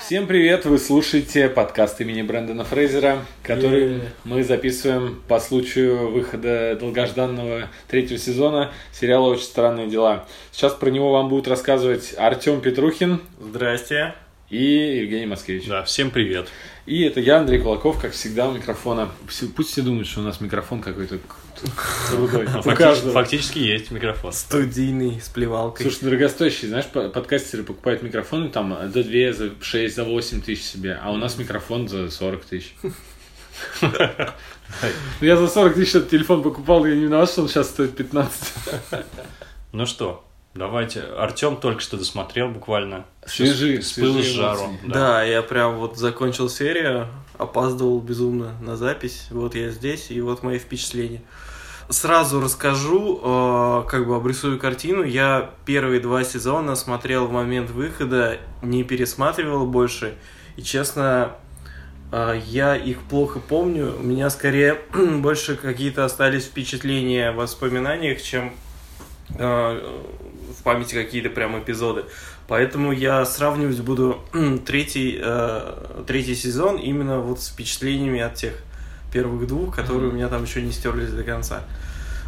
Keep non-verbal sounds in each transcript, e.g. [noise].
Всем привет! Вы слушаете подкаст имени Брэндона Фрейзера, который Yeah. мы записываем по случаю выхода долгожданного третьего сезона сериала «Очень странные дела». Сейчас про него вам будут рассказывать Артем Петрухин Здрасте. и Евгений Москвич. Да, всем привет. И это я, Андрей Кулаков, как всегда, у микрофона. Пусть все думают, что у нас микрофон какой-то крутой. У Фактически, есть микрофон. Студийный, с плевалкой. Слушай, дорогостоящий, знаешь, по- подкастеры покупают микрофоны там за 2, за 6, за 8 тысяч себе, а у нас микрофон за 40 тысяч. Я за 40 тысяч этот телефон покупал, я не виноват, что он сейчас стоит 15. Ну что, давайте. Артем только что досмотрел буквально. Свежи, С пылу с жару. эмоции. да. я прям вот закончил серию, опаздывал безумно на запись. Вот я здесь, и вот мои впечатления. Сразу расскажу, э, как бы обрисую картину. Я первые два сезона смотрел в момент выхода, не пересматривал больше. И честно, э, я их плохо помню. У меня скорее [clears throat] больше какие-то остались впечатления в воспоминаниях, чем э, в памяти какие-то прям эпизоды. Поэтому я сравнивать буду третий, э, третий сезон именно вот с впечатлениями от тех первых двух, которые у меня там еще не стерлись до конца.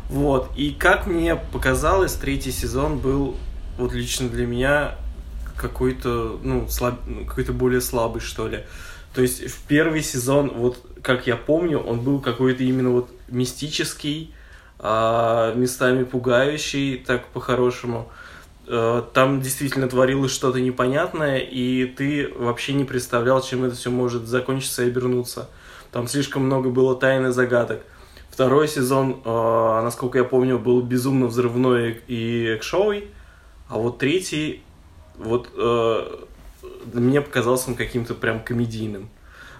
Вот. И как мне показалось, третий сезон был вот лично для меня какой-то, ну, слаб... какой-то более слабый, что ли. То есть в первый сезон, вот как я помню, он был какой-то именно вот мистический, а, местами пугающий, так по-хорошему. Э, Там действительно творилось что-то непонятное, и ты вообще не представлял, чем это все может закончиться и обернуться. Там слишком много было тайн и загадок. Второй сезон, э, насколько я помню, был безумно взрывной и экшовый, а вот третий, вот э, мне показался он каким-то прям комедийным.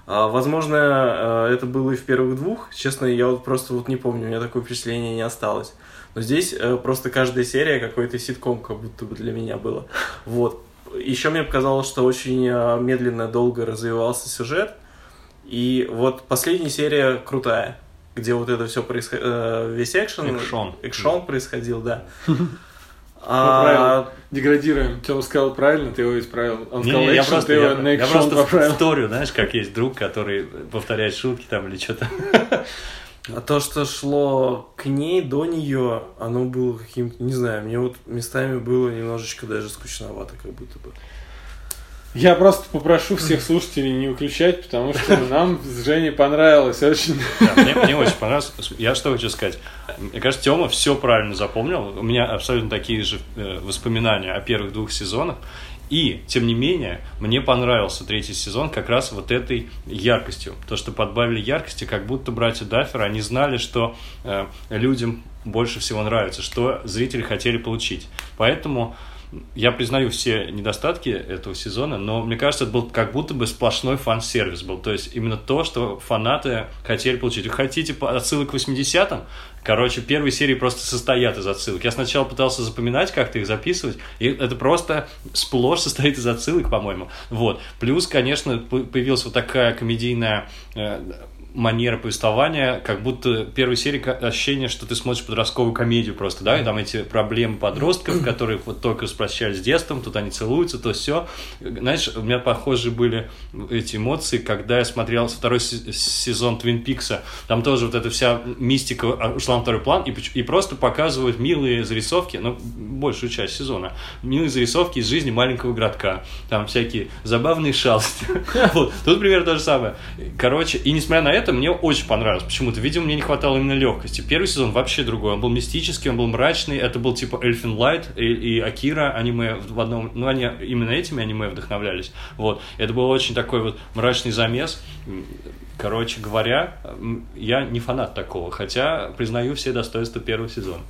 А, Возможно, это было и в первых двух. Честно, я вот просто вот не помню, у меня такое впечатление не осталось. Но здесь э, просто каждая серия какой-то ситком как будто бы для меня было. Вот. Еще мне показалось, что очень э, медленно, долго развивался сюжет. И вот последняя серия крутая, где вот это все происходило, весь экшен, Экшон. экшон происходил, да. [laughs] А, Деградируем. Тёма сказал правильно, ты его исправил. Он Не, сказал не, я экшен, просто, ты его я, на я экшон просто поправил. вторю, знаешь, как есть друг, который повторяет шутки там или что-то. [laughs] А то, что шло к ней, до нее, оно было каким-то, не знаю, мне вот местами было немножечко даже скучновато, как будто бы. Я просто попрошу всех слушателей не выключать, потому что нам с Женей понравилось очень. Да, мне, мне очень понравилось. Я что хочу сказать. Мне кажется, Тёма все правильно запомнил. У меня абсолютно такие же э, воспоминания о первых двух сезонах. И, тем не менее, мне понравился третий сезон как раз вот этой яркостью. То, что подбавили яркости, как будто братья Даффер, они знали, что э, людям больше всего нравится, что зрители хотели получить. Поэтому я признаю все недостатки этого сезона, но мне кажется, это был как будто бы сплошной фан-сервис был. То есть именно то, что фанаты хотели получить. Вы хотите отсылок к 80-м? Короче, первые серии просто состоят из отсылок. Я сначала пытался запоминать, как-то их записывать, и это просто сплошь состоит из отсылок, по-моему. Вот. Плюс, конечно, появилась вот такая комедийная э, манера повествования, как будто первой серии ощущение, что ты смотришь подростковую комедию просто, да, и там эти проблемы подростков, [clears throat] которые вот только распрощались с детством, тут они целуются, то все. Знаешь, у меня похожие были эти эмоции, когда я смотрел второй се- сезон Твин Пикса, там тоже вот эта вся мистика а, ушла на второй план, и, и просто показывают милые зарисовки, ну, большую часть сезона, милые зарисовки из жизни маленького городка, там всякие забавные шалости. [laughs] Тут примерно то же самое. Короче, и несмотря на это, мне очень понравилось. Почему-то, видимо, мне не хватало именно легкости. Первый сезон вообще другой. Он был мистический, он был мрачный. Это был типа Эльфин Лайт и, и Акира аниме в одном... Ну, они именно этими аниме вдохновлялись. Вот. Это был очень такой вот мрачный замес. Короче говоря, я не фанат такого, хотя признаю все достоинства первого сезона.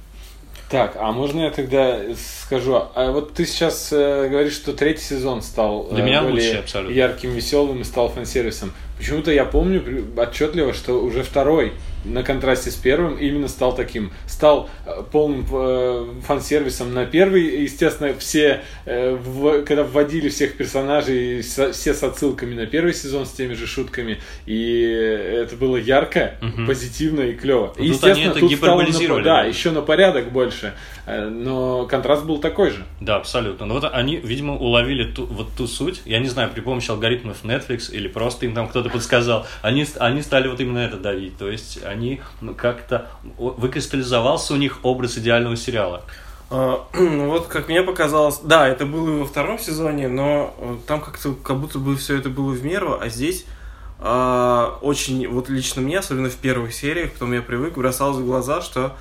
Так, а можно я тогда скажу? А вот ты сейчас э, говоришь, что третий сезон стал Для э, меня более абсолютно. ярким, веселым и стал фан-сервисом. Почему-то я помню отчетливо, что уже второй на контрасте с первым именно стал таким, стал э, полным э, фан-сервисом на первый. Естественно, все, э, в, когда вводили всех персонажей, со, все с отсылками на первый сезон, с теми же шутками, и это было ярко, Мгм. позитивно и клево. Ну, тут они это стало на- да, еще на порядок больше, но контраст был такой же. Да, абсолютно. Но вот они, видимо, уловили ту, вот ту суть. Я не знаю, при помощи алгоритмов Netflix или просто им там кто-то подсказал. Они, они стали вот именно это давить. То есть они как-то выкристаллизовался у них образ идеального сериала. А, [clears throat] Вот как мне показалось, да, это было и во втором сезоне, но э, там как-то как будто бы все это было в меру, а здесь а, очень, вот лично мне, особенно в первых сериях, потом я привык, бросалось в глаза, что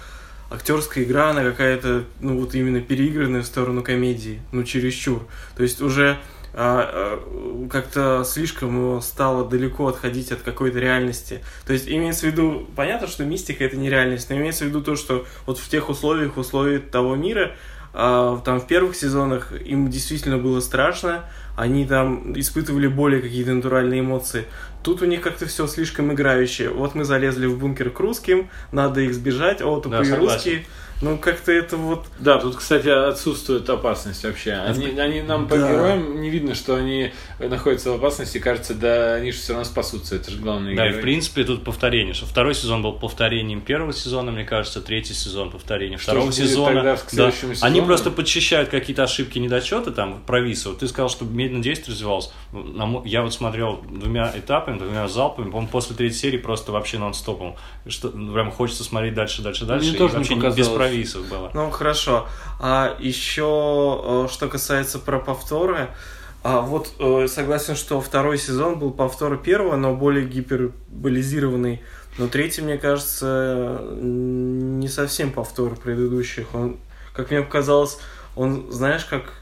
актерская игра, она какая-то, ну вот именно переигранная в сторону комедии, ну чересчур. То есть уже а, а, как-то слишком стало далеко отходить от какой-то реальности. То есть имеется в виду, понятно, что мистика это не реальность, но имеется в виду то, что вот в тех условиях, условиях того мира, а, там в первых сезонах им действительно было страшно, они там испытывали более какие-то натуральные эмоции. Тут у них как-то все слишком играющее. Вот мы залезли в бункер к русским, надо их сбежать, о, тупые согласен. русские. Ну, как-то это вот... Да, тут, кстати, отсутствует опасность вообще. Они, они нам по Да. героям не видно, что они находятся в опасности. Кажется, да, они же все равно спасутся. Это же главный Да, и в принципе тут повторение. Что второй сезон был повторением первого сезона, мне кажется, третий сезон повторением Что второго сезона. тогда к Да. следующему Они сезону? просто подчищают какие-то ошибки, недочеты там провисывают. Ты сказал, что медленно действие развивалось. Мо- Я вот смотрел двумя этапами, двумя залпами, по-моему, после третьей серии просто вообще нон-стопом. Что, ну, прям хочется смотреть дальше, дальше, дальше. Мне и тоже не вообще не- без провисов было. Ну, хорошо. А еще, что касается про повторы, а вот э, согласен, что второй сезон был повтор первого, но более гиперболизированный. Но третий, мне кажется, не совсем повтор предыдущих. Он, как мне показалось, он, знаешь, как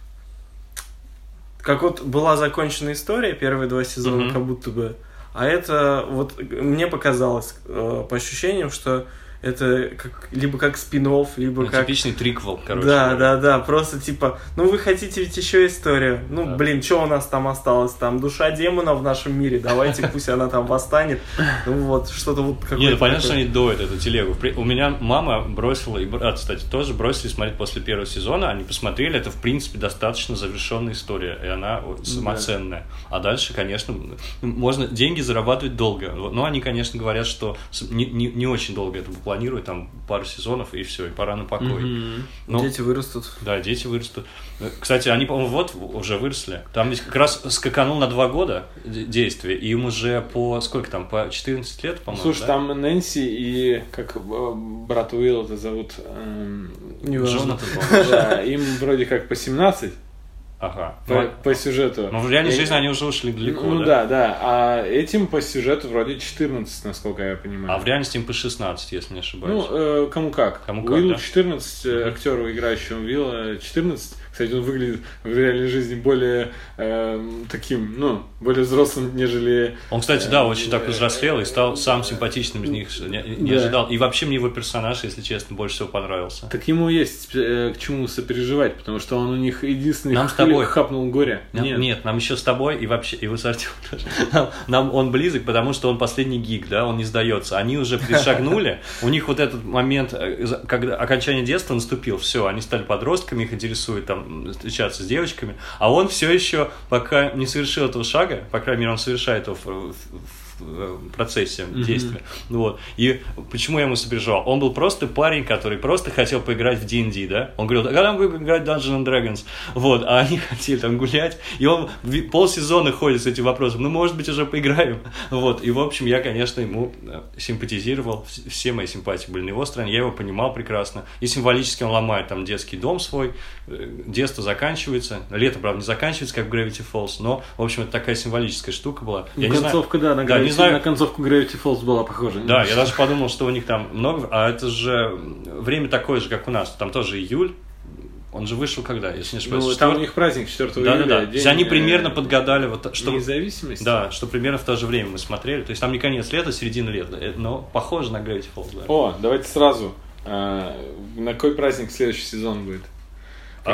как вот была закончена история, первые два сезона, Мгм. как будто бы. А это вот мне показалось э, по ощущениям, что это как, либо как спин либо Ну, как Типичный триквел, короче. да, да, да, просто типа, ну вы хотите ведь еще историю, ну Да. блин, что у нас там осталось, там душа демона в нашем мире, давайте пусть она там восстанет, ну вот, что-то вот какое-то Не, ну понятно, что они доят эту телегу. У меня мама бросила, и брат, кстати, тоже бросили смотреть после первого сезона. Они посмотрели, это, в принципе, достаточно завершенная история, и она самоценная. А дальше, конечно, можно деньги зарабатывать долго. Но они, конечно, говорят, что не, не, не очень долго это планируют, там пару сезонов, и все, и пора на покой. Мгм. Ну, Дети вырастут. да, дети вырастут. Кстати, они, по-моему, вот уже выросли. Там ведь как раз скаканул на два года де- действие, и им уже по сколько там, по 14 лет, по-моему. Слушай, да? там Нэнси и как брат Уилл это зовут. эм. Джонатан, [laughs] по-моему. да, им вроде как по 17 Ага. по, Ну, по сюжету. Ну, в реальной жизни они уже ушли далеко, Ну да? да, да. А этим по сюжету вроде 14, насколько я понимаю. А в реальности им по 16, если не ошибаюсь. Ну, э, кому как. Кому как, Уиллу да. 14, э, Мгм. актеру, играющему Уилла, 14. Кстати, он выглядит в реальной жизни более эм, таким, ну, более взрослым, нежели... Он, кстати, да, э, очень так взрослел и стал самым симпатичным из них. Не, не Да. ожидал. И вообще мне его персонаж, если честно, больше всего понравился. Так ему есть э, к чему сопереживать, потому что он у них единственный Нам с тобой. хапнул горе. Нам- Нет. нам еще с тобой и вообще, и вы с Артемом тоже. Нам, нам он близок, потому что он последний гик, да, он не сдается. Они уже пришагнули, у них вот этот момент, э, когда окончание детства наступил, все, они стали подростками, их интересует там встречаться с девочками, а он все еще, пока не совершил этого шага, по крайней мере, он совершает его в, в- в процессе действия. Ну Вот. И почему я ему сопереживал? Он был просто парень, который просто хотел поиграть в D&D, да? Он говорил, а когда мы будем играть в Dungeons and Dragons? Вот, а они [laughs] хотели там гулять, и он полсезона ходит с этим вопросом, ну, может быть, уже поиграем? Вот, и, в общем, я, конечно, ему э, симпатизировал, Вс- все мои симпатии были на его стороне, я его понимал прекрасно, и символически он ломает там детский дом свой, э, детство заканчивается, лето, правда, не заканчивается, как в Gravity Falls, но, в общем, это такая символическая штука была. Ну, Я не знаю- концовка, да, на, Да, не знаю- на концовку Gravity Falls была похожа. да, я даже подумал, что у них там много, а это же время такое же, как у нас. Там тоже июль. Он же вышел когда, если не ошибаюсь? Ну, там у них праздник 4 Да, июля. да, да. То день, есть они э, примерно подгадали вот что. Независимости? Да, что примерно в то же время мы смотрели. То есть там не конец лета, середина лета, э, но похоже на Gravity Falls, да. О, давайте сразу. А, на какой праздник следующий сезон будет?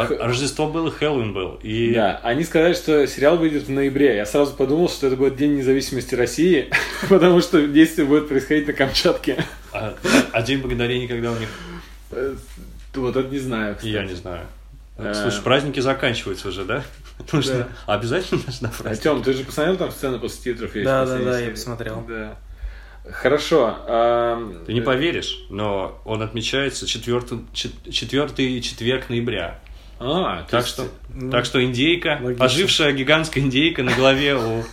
А Рождество было, Хэллоуин был. И Да, они сказали, что сериал выйдет в ноябре. Я сразу подумал, что это будет День независимости России, [laughs] потому что действие будет происходить на Камчатке. А, а День Благодарения когда у них? Э, Вот это не знаю, кстати. Я не знаю. Э. Слушай, праздники заканчиваются уже, да? Потому что Да. обязательно нужна праздник. Артем, ты же посмотрел там сцену после титров? есть Да, да, да, я посмотрел. Да. Хорошо. ам, Ты не поверишь, но он отмечается четвертый, четвертый четверг ноября. А, то Так есть- что, так что индейка, логично. ожившая гигантская индейка на голове у,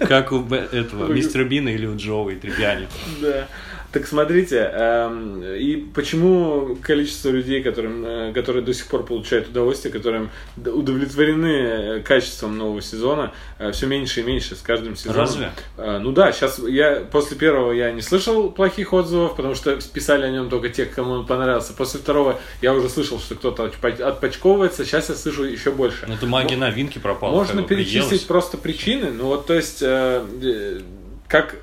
как у этого мистера Бина или у Джоуи Требиани. Да. Так смотрите, эм, и почему количество людей, которым, э, которые до сих пор получают удовольствие, которым удовлетворены э, качеством нового сезона, все меньше и меньше с каждым сезоном. Разве? Э, ну да, сейчас я после первого я не слышал плохих отзывов, потому что писали о нем только те, кому он понравился. После второго я уже слышал, что кто-то отпочковывается, сейчас я слышу еще больше. Ну, это магия новинки пропала. Можно перечислить приелась. просто причины, ну вот то есть, э, э, как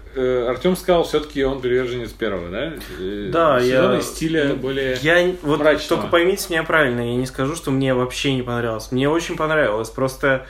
Артем сказал, все-таки он приверженец первого, да? Э, Да, сезона я- стиля более. Я вот мрачного. только поймите меня правильно, я не скажу, что мне вообще не понравилось. Мне очень понравилось. Просто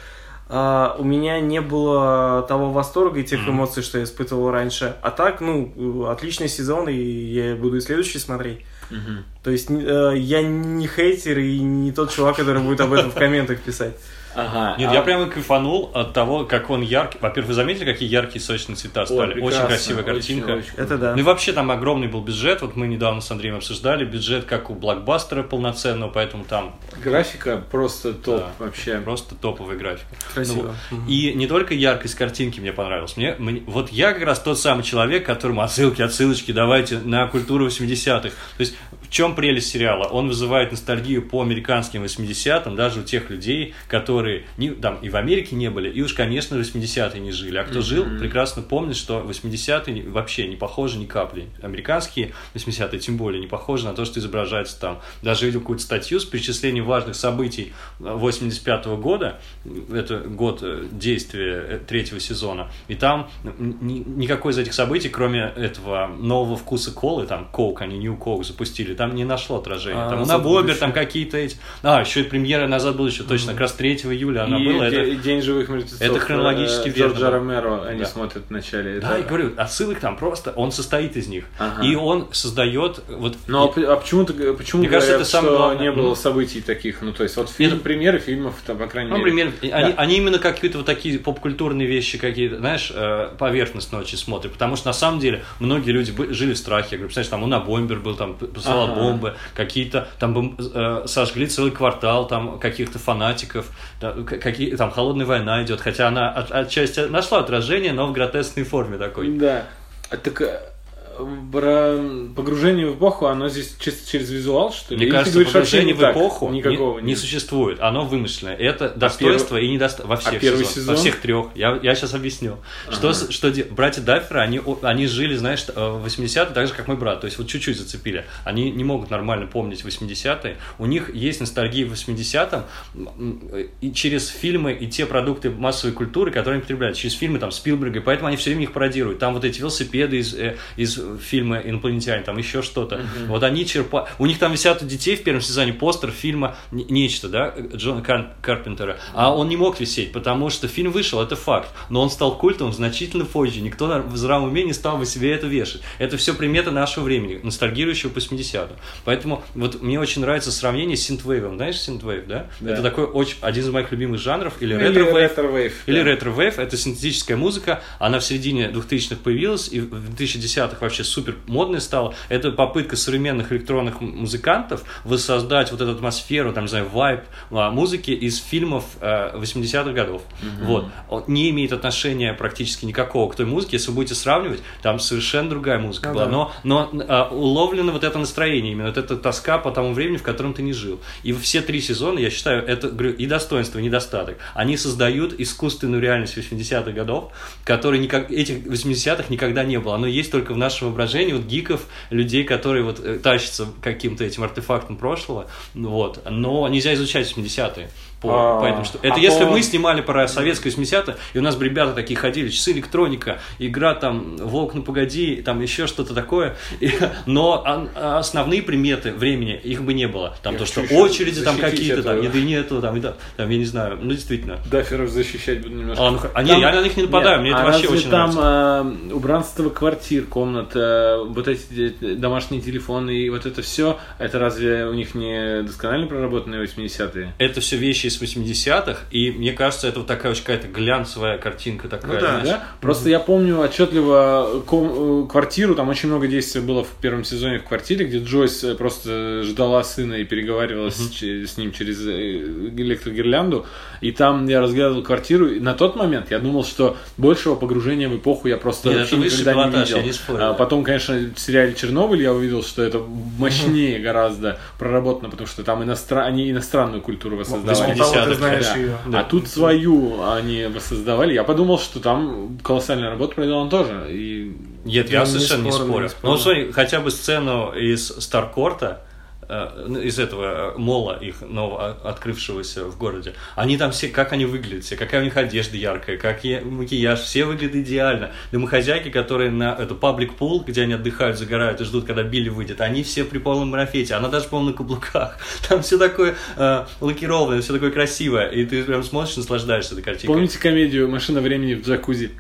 а, у меня не было того восторга и тех Мгм. эмоций, что я испытывал раньше. А так, ну, отличный сезон, и я буду и следующий смотреть. Мгм. То есть э, я не хейтер и не тот чувак, который будет об этом в комментах писать. Ага. Нет, а- я прямо кайфанул от того, как он яркий. Во-первых, вы заметили, какие яркие сочные цвета Ой, стали? очень прекрасно, красивая картинка. очень, очень Это да. Ну и вообще там огромный был бюджет. Вот мы недавно с Андреем обсуждали. Бюджет как у блокбастера полноценного, поэтому там Графика просто топ Да. вообще. просто топовая графика. Красиво. Ну, Мгм. И не только яркость картинки мне понравилась. Мне, мне- вот я как раз тот самый человек, которому отсылки, отсылочки давайте на культуру 80-х. То есть в чем прелесть сериала? Он вызывает ностальгию по американским 80-м, даже у тех людей, которые не, там, и в Америке не были, и уж, конечно, 80-е не жили. А кто жил, прекрасно помнит, что 80-е не- вообще не похожи ни капли. Американские 80-е тем более не похожи на то, что изображается там. Даже видел какую-то статью с перечислением важных событий 85 года, это год э, действия э, третьего сезона, и там ни- никакой из этих событий, кроме этого нового вкуса колы, там коук, они New Coke запустили, там не нашло отражения. А, там у «Назад в Набобер, будущее». там какие-то эти... А, еще и премьера «Назад в будущее», точно, как раз 3 июля она и была. де- Это... День живых мертвецов. это хронологически э, верно, Джорджа да. Ромеро они Да. смотрят в начале. Да, Это- я говорю, отсылок там просто, он состоит из них. Ага. И он создает вот... Ну, а, а почему, г- почему Мне кажется, говорят, это самое что главное. не было событий таких? Ну, то есть, вот фильм, Это- примеры фильмов, там, по крайней Ну, мере. например, они, они именно какие-то вот такие поп-культурные вещи какие-то, знаешь, э, поверхностно очень смотрят. Потому что на самом деле многие люди жили в страхе. Я говорю, представляешь, там Уна Бомбер был, там посылал Бомбы, какие-то там э, сожгли целый квартал там каких-то фанатиков, да, какие, там холодная война идет, хотя она от- отчасти нашла отражение, но в гротескной форме такой. Да. А так э, про погружение в эпоху, оно здесь чисто через визуал, что ли? Мне Или кажется, говоришь, погружение в эпоху никакого не, не существует. Оно вымышленное. Это достоинство и недостоинство во всех первый сезонах. сезон? Во всех трех. Я, я сейчас объясню. Что, с- что де- братья Дафферы, они, они жили, знаешь, э, в 80-е так же, как мой брат. То есть вот чуть-чуть зацепили. Они не могут нормально помнить 80-е. У них есть ностальгия в 80-м м, и через фильмы и те продукты массовой культуры, которые они потребляют. Через фильмы там Спилберга. И поэтому они все время их пародируют. Там вот эти велосипеды из, э, из фильма «Инопланетяне», там еще что-то. Вот они черпают... У них там висят у детей в первом сезоне постер фильма «Не- «Нечто», да, Джона Кар- Карпентера. А он не мог висеть, потому что фильм вышел, это факт. Но он стал культовым значительно позже. Никто в здравом уме не стал бы себе это вешать. Это все приметы нашего времени, ностальгирующего по 80-м. Поэтому вот мне очень нравится сравнение с синтвейвом. Знаешь синтвейв, да? Да. Это такой очень, один из моих любимых жанров. Или Ну, Или ретро-вейв. Или да. ретро-вейв, это синтетическая музыка, она в середине 2000-х появилась, и в 2010-х вообще супер модной стала. Это попытка современных электронных музыкантов воссоздать вот эту атмосферу, там, не знаю, вайб а, музыки из фильмов э, 80-х годов. Вот. Он не имеет отношения практически никакого к той музыке, если вы будете сравнивать, там совершенно другая музыка Ну была, да. но, но а, уловлено вот это настроение, именно вот эта тоска по тому времени, в котором ты не жил. И все три сезона, я считаю, это говорю, и достоинство, и недостаток. Они создают искусственную реальность 80-х годов, которой никак, этих 80-х никогда не было. Оно есть только в нашем воображении, вот гиков, людей, которые вот э, тащатся каким-то этим артефактом прошлого, вот. Но нельзя изучать 80-е. По, А, по этому что Это а если по- мы снимали про советское 80 и у нас бы ребята такие ходили, часы электроника, игра там Волк ну погоди, там еще что-то такое. И- но а- основные приметы времени их бы не было. Там Я то, что очереди там какие-то, там еды нету, там, и да, там, я не знаю, ну действительно. Даферов защищать буду немножко. А, ну, х- а не, я на них не нападаю, мне это а вообще разве очень там нравится. э, убранство квартир, комнат, э, вот эти э, домашние телефоны и вот это все, это разве у них не досконально проработанные 80-е? Это все вещи из 80-х, и мне кажется, это вот такая очень какая-то глянцевая картинка такая. Ну да. знаешь. Да? Просто я помню отчетливо ком- э, квартиру, там очень много действия было в первом сезоне в квартире, где Джойс э, просто ждала сына и переговаривала с, че- с ним через э, электрогирлянду, и там я разглядывал квартиру, и на тот момент я думал, что большего погружения в эпоху я просто Нет, вообще никогда не пилотаж, видел. не спорю, А потом, конечно, в сериале Чернобыль я увидел, что это [laughs] мощнее гораздо проработано, потому что там иностран... они иностранную культуру воссоздавали. 80-х, знаешь Да. ее. А тут свою они воссоздавали. Я подумал, что там колоссальная работа проделана тоже. И Нет, Я я не совершенно не спорю, не спорю. Ну, смотри, хотя бы сцену из Старкорта, из этого э, мола их нового открывшегося в городе. Они там все, как они выглядят все, какая у них одежда яркая, как я- макияж, все выглядят идеально. Домохозяйки, которые на эту паблик пул, где они отдыхают, загорают и ждут, когда Билли выйдет, они все при полном марафете, она даже, по-моему, на каблуках. [laughs] Там все такое э, лакированное, все такое красивое, и ты прям смотришь, наслаждаешься этой картинкой. помните комедию «Машина времени в джакузи»?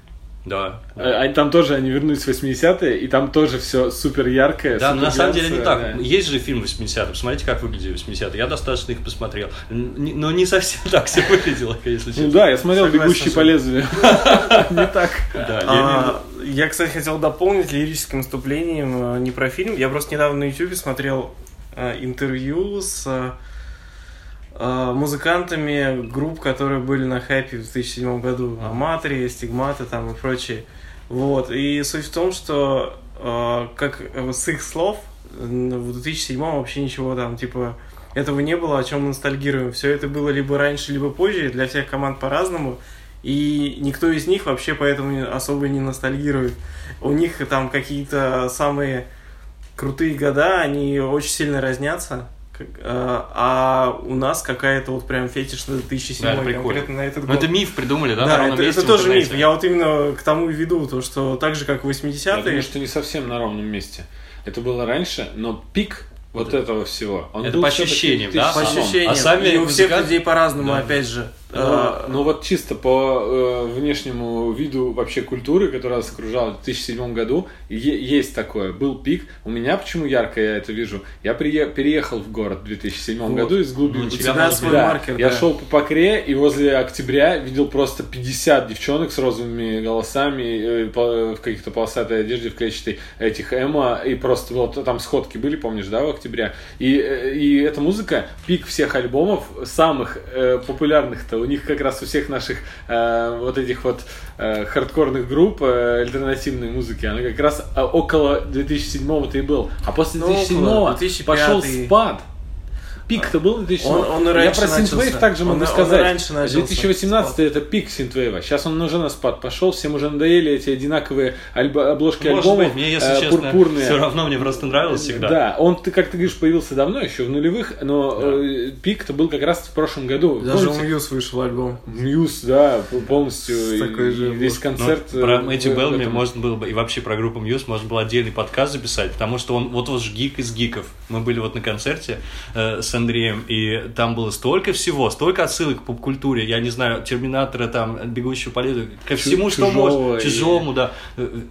Да. А, а Там тоже они вернулись в 80-е, и там тоже все супер яркое. Да, но на самом деле не так. Да. Есть же фильм 80-х, посмотрите, как выглядели 80-е. Я достаточно их посмотрел. Но не совсем так все выглядело, если Ну честно. да, я смотрел «Бегущий по лезвию». [laughs] Не так. Да, я А, Я, кстати, хотел дополнить лирическим выступлением э, не про фильм. Я просто недавно на YouTube смотрел э, интервью с э, э, музыкантами групп, которые были на хайпе в 2007 году. Аматри, Стигматы там и прочие. Вот. И суть в том, что э, как э, с их слов в 2007 вообще ничего там, типа, этого не было, о чем мы ностальгируем. Все это было либо раньше, либо позже, для всех команд по-разному. И никто из них вообще поэтому особо не ностальгирует. У них там какие-то самые крутые года, они очень сильно разнятся. Э, А у нас какая-то вот прям фетиш на 2007 Да, прикольно. конкретно на этот Ну, год. это миф придумали, да? Да, это, месте это тоже миф. Я вот именно к тому и веду, то, что так же, как в Я 80-е, думаю, что не совсем на ровном месте. Это было раньше, но пик вот этого всего. Он Это по ощущениям, да, по 2007. ощущениям. А сами и у всех людей по-разному, Да. опять же. А, ну вот чисто по э, внешнему виду вообще культуры, которая нас окружала в 2007 году, е- есть такое. Был пик. У меня почему ярко я это вижу? Я прие- переехал в город в 2007 Вот. году из Ну, глубинки. у тебя тебя свой Да, маркер, я да. шел по Покре, и возле октября видел просто 50 девчонок с розовыми голосами, э, по- в каких-то полосатой одежде, в клетчатой этих эмо, и просто вот там сходки были, помнишь, да, в октябре? И, э, и эта музыка, пик всех альбомов, самых э, популярных-то, у них как раз у всех наших э, вот этих вот э, хардкорных групп э, альтернативной музыки, она как раз э, около 2007-го-то и был. А после Ну, 2007-го около 2005 пошел спад. Пик-то был в 2007 Он- он и Я раньше про. Synthwave также Он- могу он сказать. раньше начался. 2018 это пик Synthwave. Сейчас он уже на спад пошел. Всем уже надоели эти одинаковые альбо- обложки Может альбомов быть, мне, если э, честно, пурпурные. все равно мне просто нравилось всегда. Да, он, ты, как ты говоришь, появился давно, еще в нулевых, но э, пик-то был как раз в прошлом году. Даже у Помните? Muse вышел альбом. Muse, да, полностью. С и- такой же и весь. Ну, концерт. э, про в- Мэтью Беллами можно было бы, и вообще про группу Muse можно было отдельный подкаст записать, потому что он вот вот же гик из гиков. Мы были вот на концерте э, с Андреем, и там было столько всего, столько отсылок к поп-культуре, я не знаю, Терминатора, там, Бегущего по лезвию, ко Чу- всему, что Чужого можно, и- чужому, да,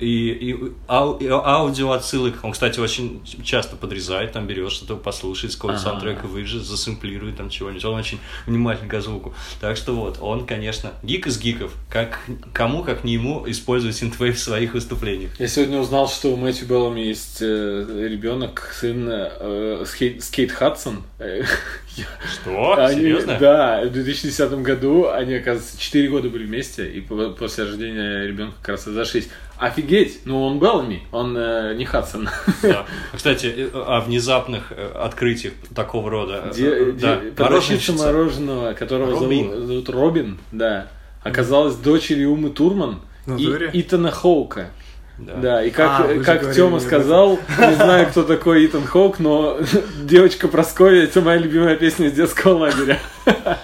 и, и ау- и аудио отсылок. Он, кстати, очень часто подрезает, там берет что-то послушать, с какого-то Ага. саундтрека выжит, засэмплирует там чего-нибудь. Он очень внимательный к звуку. Так что вот, он, конечно, гик из гиков. Как, кому, как не ему, использовать синтвейв в своих выступлениях. Я сегодня узнал, что у Мэтью Беллами есть э, ребенок, сын э, с Кейт, с Кейт Хадсон. Э, Что? [laughs] Они- Серьезно? Да, в 2010 году они, оказывается, 4 года были вместе, и по- после рождения ребенка как раз разошлись. Офигеть! Ну, он Беллами, он э, не Хадсон. Да. [laughs] Кстати, э, о внезапных э, открытиях такого рода. э, Де- да. де- Продавщица мороженого, которого Робин. зовут, зовут Робин, да, оказалась дочерью Умы Турман и? Итана Хоука. Да. Да, и как, А, как говорили Тёма сказал, не знаю, кто такой Итан Хоук, но [laughs] девочка Прасковья это моя любимая песня из детского лагеря. [laughs]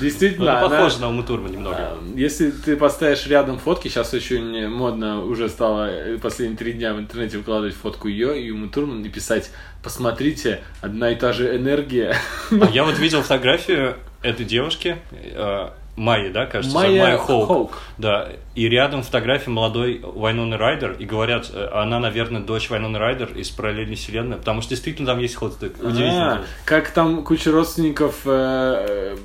Действительно, Ну, она- похоже на Уму Турман немного. А, Если ты поставишь рядом фотки, сейчас очень модно уже стало последние три дня в интернете выкладывать фотку ее и Турман и писать «Посмотрите, одна и та же энергия». А я вот видел фотографию этой девушки, э, Майи, да, кажется, Майя Майя Хоук. Хоук. Да, и рядом фотография молодой Вайноны Райдер, и говорят, э, она, наверное, дочь Вайноны Райдер из параллельной вселенной, потому что действительно там есть ход удивительно. А, Как там куча родственников э,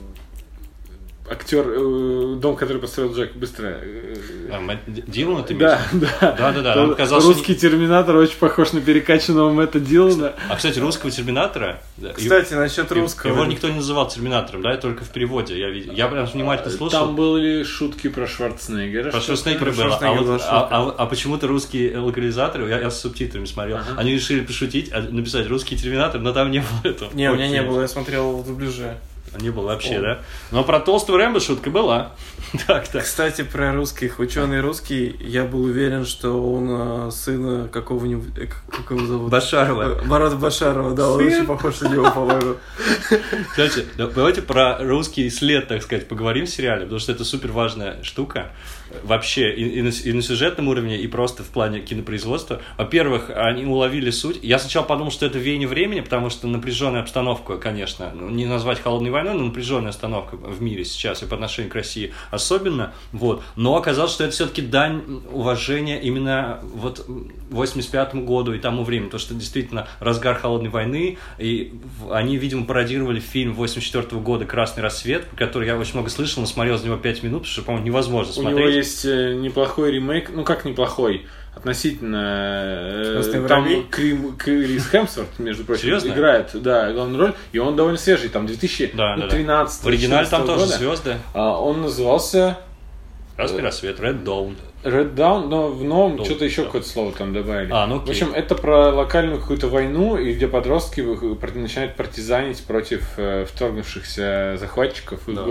актер, э, дом, который построил Джек, быстро. э, А, Мэтт Дилан, ты Да, имеешь? да. Да-да-да, То нам казалось, Русский терминатор очень похож на перекачанного Мэтта Дилана. А, кстати, русского Терминатора... да, и- Кстати, насчет и- русского. Его никто не называл Терминатором, да, только в переводе я видел. Я прям внимательно слушал. Там были шутки про Шварценеггера. Про Шварценеггера было. А, вот- а- а- а почему-то русские локализаторы, я, я с субтитрами смотрел, Ага. они решили пошутить, а написать русский терминатор, но там не было этого. Не, у меня не было, я смотрел в дубляже. Не было вообще, О. да? Но про толстого Рэмбо шутка была. [laughs] Так, так. Кстати, про русских. Ученый русский, я был уверен, что он э, сын какого-нибудь... э, как- его зовут? Башарова. Э, Марата Башарова, да, он очень похож на него, по-моему. [laughs] Кстати, да, давайте про русский след, так сказать, поговорим в сериале, потому что это супер важная штука. Вообще, и, и на, и на сюжетном уровне, и просто в плане кинопроизводства. Во-первых, они уловили суть. Я сначала подумал, что это веяние времени, потому что напряженная обстановка, конечно, ну, не назвать холодной войной, но напряженная обстановка в мире сейчас и по отношению к России особенно. Вот. Но оказалось, что это все-таки дань уважения именно вот 85 году и тому времени, то что действительно разгар холодной войны, и они, видимо, пародировали фильм 84 года «Красный рассвет», который я очень много слышал, но смотрел из него 5 минут, потому что, по-моему, невозможно смотреть. Есть э, неплохой ремейк, ну как неплохой, относительно... э, «Красные там воробьи»? Крим- Крис Хемсворт, между прочим, Серьезно? играет, да, главную роль, и он довольно свежий, там 2013 Да, да, да. В оригинале там тоже года. звезды. А, Он назывался «Красный рассвет», «Red Dawn». Red Down, но в новом Ну, что-то еще да. какое-то слово там добавили. А, ну В окей. общем, это про локальную какую-то войну, и где подростки начинают партизанить против э, вторгнувшихся захватчиков в их Да.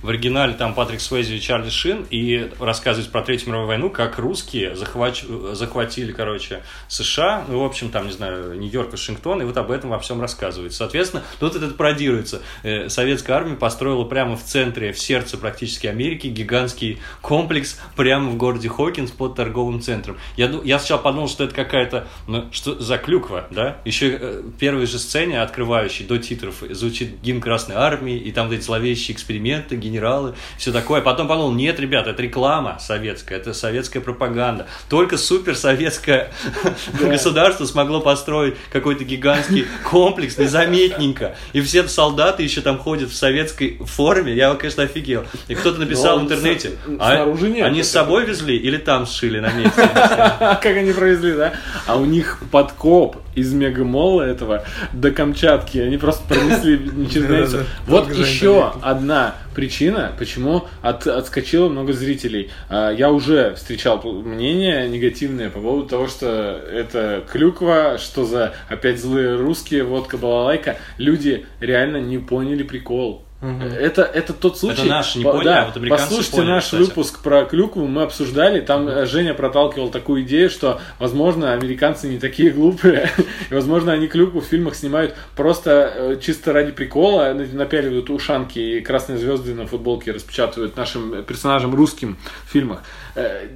В оригинале там Патрик Суэзи и Чарли Шин, и рассказывает про Третью мировую войну, как русские захвач... захватили, короче, США, ну, в общем, там, не знаю, Нью-Йорк, Вашингтон, и вот об этом во всем рассказывает. Соответственно, тут это пародируется. Э, Советская армия построила прямо в центре, в сердце практически Америки, гигантский комплекс прямо в городе Хокинс под торговым центром. Я, я сначала подумал, что это какая-то, ну, что за клюква, да? Еще э, первой же сцене, открывающей до титров, звучит гимн Красной Армии, и там вот эти зловещие эксперименты, генералы, все такое. Потом подумал, нет, ребят, это реклама советская, это советская пропаганда. Только суперсоветское [laughs] государство смогло построить какой-то гигантский комплекс незаметненько. И все солдаты еще там ходят в советской форме. Я, конечно, офигел. И кто-то написал в интернете, а они с собой везли или там сшили на месте? [laughs] Как они провезли, да? А у них подкоп из мегамола этого до Камчатки. Они просто пронесли через границу. Да-да-да. Вот еще одна причина, почему от, отскочило много зрителей. А, Я уже встречал мнение негативное по поводу того, что это клюква, что за опять злые русские, водка, балалайка. Люди реально не поняли прикол. Это, это тот случай. Это наши не По- поняли, да, а вот американцы Послушайте поняли, наш кстати. выпуск про клюкву, мы обсуждали, там э, Женя проталкивал такую идею, что, возможно, американцы не такие глупые, [laughs] и, возможно, они клюкву в фильмах снимают просто э, чисто ради прикола, на- напяливают ушанки и красные звезды на футболке распечатывают нашим персонажам русским в фильмах. Э,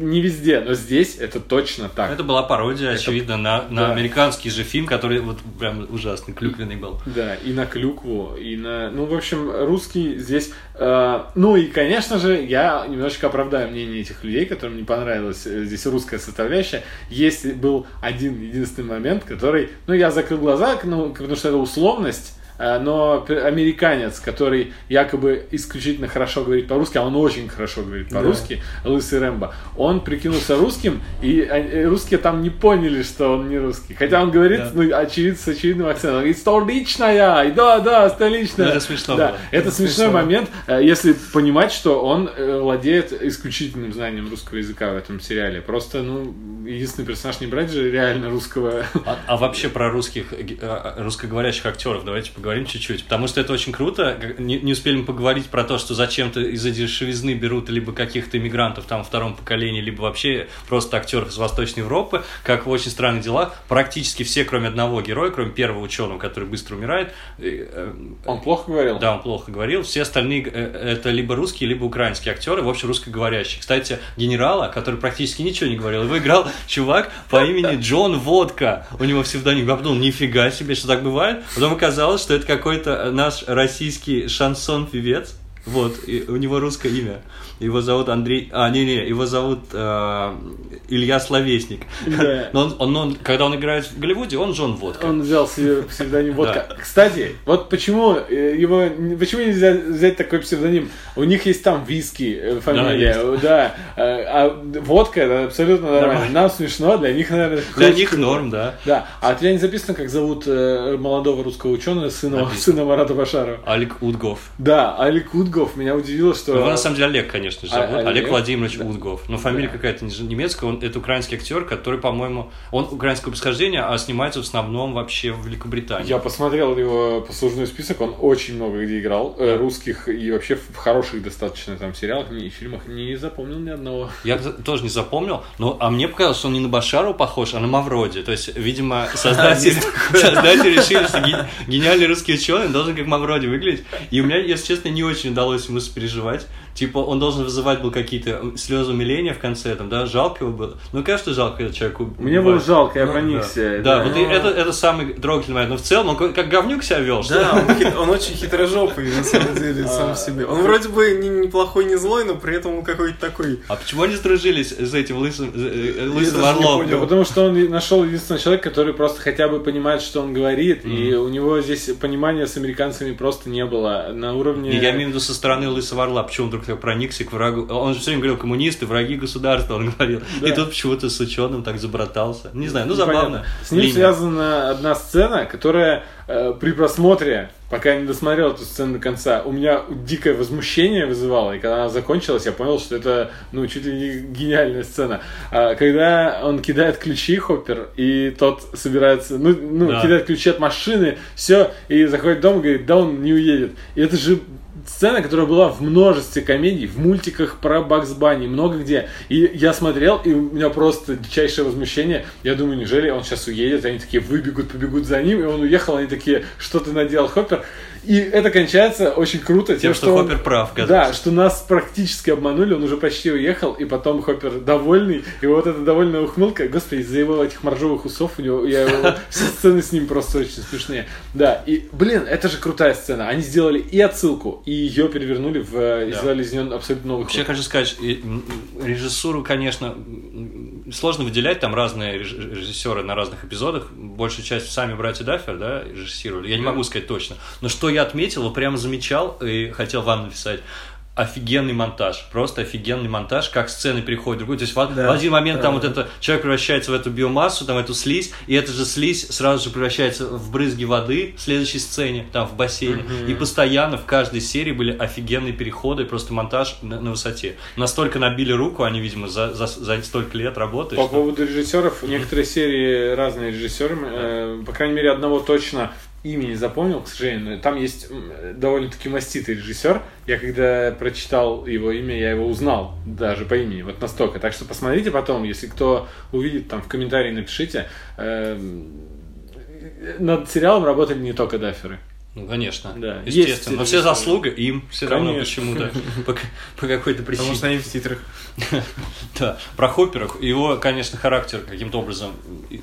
Не везде, но здесь это точно так. Это была пародия, очевидно, на, на да. американский же фильм, который вот прям ужасный, клюквенный был. Да, и на клюкву, и на... Ну, в общем, русский здесь... э, ну, и, конечно же, я немножечко оправдаю мнение этих людей, которым не понравилась э, здесь русская составляющая. Есть был один единственный момент, который... Ну, я закрыл глаза, ну, потому что это условность, но п- американец, который якобы исключительно хорошо говорит по-русски, а он очень хорошо говорит по-русски, лысый Рэмбо, он прикинулся русским, и а, э, русские там не поняли, что он не русский. Хотя он говорит, Да. ну, очевидно, с очевидным акцентом. Он говорит, столичная! Да, да, столичная. Ну, это смешно Да, было. это Это смешной смешно. момент, э, если понимать, что он э, владеет исключительным знанием русского языка в этом сериале. Просто, ну, единственный персонаж не брать же реально русского. А, а вообще про русских, э, э, русскоговорящих актеров давайте поговорим. Поговорим чуть-чуть, потому что это очень круто. Не, не успели мы поговорить про то, что зачем-то из-за дешевизны берут либо каких-то иммигрантов там втором поколении, либо вообще просто актеров из Восточной Европы, как в «Очень странных делах». Практически все, кроме одного героя, кроме первого ученого, который быстро умирает, э, э, Он плохо говорил? да, он плохо говорил. Все остальные э, это либо русские, либо украинские актеры, в общем, русскоговорящие. Кстати, генерала, который практически ничего не говорил, его играл чувак по имени Джон Водка. У него псевдоним. Я подумал, нифига себе, что так бывает. Потом оказалось, что это какой-то наш российский шансон-певец. Вот, и у него русское имя. Его зовут Андрей... А, не-не, его зовут э, Илья Словесник. Да. [laughs] Но он, он- он- когда он играет в Голливуде, он Джон Водка. Он взял себе псевдоним Водка. Кстати, вот почему э, его, почему нельзя взять такой псевдоним? У них есть там виски э, фамилия, да, э, а водка это абсолютно нормально. Нормально. Нам смешно, для них, наверное, Для них норм, да. Да, а у тебя не записано, как зовут э, молодого русского ученого, сына, Написано. сына Марата Башарова? Алик Удгов. Да, Алик Удгов. Меня удивило, что... Его на самом деле Олег, конечно же, А- зовут. Олег? Олег, Владимирович Да. Удгов. Но фамилия Да. какая-то не- немецкая. Он, это украинский актер, который, по-моему, он украинского происхождения, а снимается в основном вообще в Великобритании. Я посмотрел его послужной список, он очень много где играл, э, русских и вообще в хороших достаточно там сериалах и фильмах, не запомнил ни одного. Я тоже не запомнил, но а мне показалось, что он не на Башарова похож, а на Мавроди. То есть, видимо, создатели, создатели решили, что ге- гениальный русский ученый должен как Мавроди выглядеть. И у меня, если честно, не очень удалось ему сопереживать. Типа, он должен вызывать был какие-то слезы умиления в конце, там, да, жалко его было. Ну, конечно, жалко этот человек. уб- Мне было жалко, я Ну, проникся. Да, Это- вот и это, это самый трогательный момент. Но в целом он как- говнюк себя вел, что Да, он, хит- он очень хитрожопый, на самом деле, [laughs] сам себе. Он вроде бы не, не плохой, не злой, но при этом он какой-то такой. А почему они сдружились с этим лысым, э, э, лысым орлом? Да потому что он нашел единственного человека, который просто хотя бы понимает, что он говорит, и у него здесь понимания с американцами просто не было на уровне... Не, я имею в виду со стороны Лысого Орла, почему он вдруг так проникся к врагу. Он же все время говорил, коммунисты, враги государства, он говорил. Да. И тут почему-то с ученым так забратался. Не знаю, ну забавно. С ним Линия. связана одна сцена, которая э, при просмотре, пока я не досмотрел эту сцену до конца, у меня дикое возмущение вызывало. И когда она закончилась, я понял, что это, ну, чуть ли не гениальная сцена. А, когда он кидает ключи, Хоппер, и тот собирается, ну, ну Да. кидает ключи от машины, все, и заходит в дом и говорит, да он не уедет. И это же сцена, которая была в множестве комедий, в мультиках про Бакс Банни, много где. И я смотрел, и у меня просто дичайшее возмущение. Я думаю, неужели он сейчас уедет? Они такие выбегут, побегут за ним, и он уехал, они такие, что ты наделал, Хоппер? И это кончается очень круто тем, Тем, что он- Хоппер прав, Да, оказывается. что нас практически обманули, он уже почти уехал, и потом Хоппер довольный, и вот эта довольная ухмылка, господи, из-за его этих моржовых усов у него, я его, [laughs] все сцены с ним просто очень смешные. Да, и, блин, это же крутая сцена. Они сделали и отсылку, и ее перевернули в, э, Да. сделали из нее абсолютно новый Вообще, ход. хочу сказать, режиссуру, конечно, сложно выделять, там разные реж- режиссеры на разных эпизодах, большую часть сами братья Даффер, да, режиссировали, я не могу сказать точно, но что я отметил, вот прямо замечал и хотел вам написать, офигенный монтаж, просто офигенный монтаж, как сцены переходят другую. То есть в, Да. в один момент там Да. вот это человек превращается в эту биомассу, там эту слизь, и эта же слизь сразу же превращается в брызги воды в следующей сцене, там в бассейне. И постоянно в каждой серии были офигенные переходы, просто монтаж на, на высоте. Настолько набили руку, они, видимо, за, за, за столько лет работы. По что- поводу режиссеров, некоторые серии разные режиссеры, э, по крайней мере, одного точно имени запомнил, к сожалению, но там есть довольно-таки маститый режиссер. Я когда прочитал его имя, я его узнал даже по имени, вот настолько. Так что посмотрите потом, если кто увидит, там в комментарии напишите. Эм, Над сериалом работали не только даферы. Ну, конечно. Да. Естественно. Но все заслуга им все равно Конечно. почему-то. [laughs] По, по какой-то причине. Потому что они в титрах. [laughs] Да, про Хоппера, его, конечно, характер каким-то образом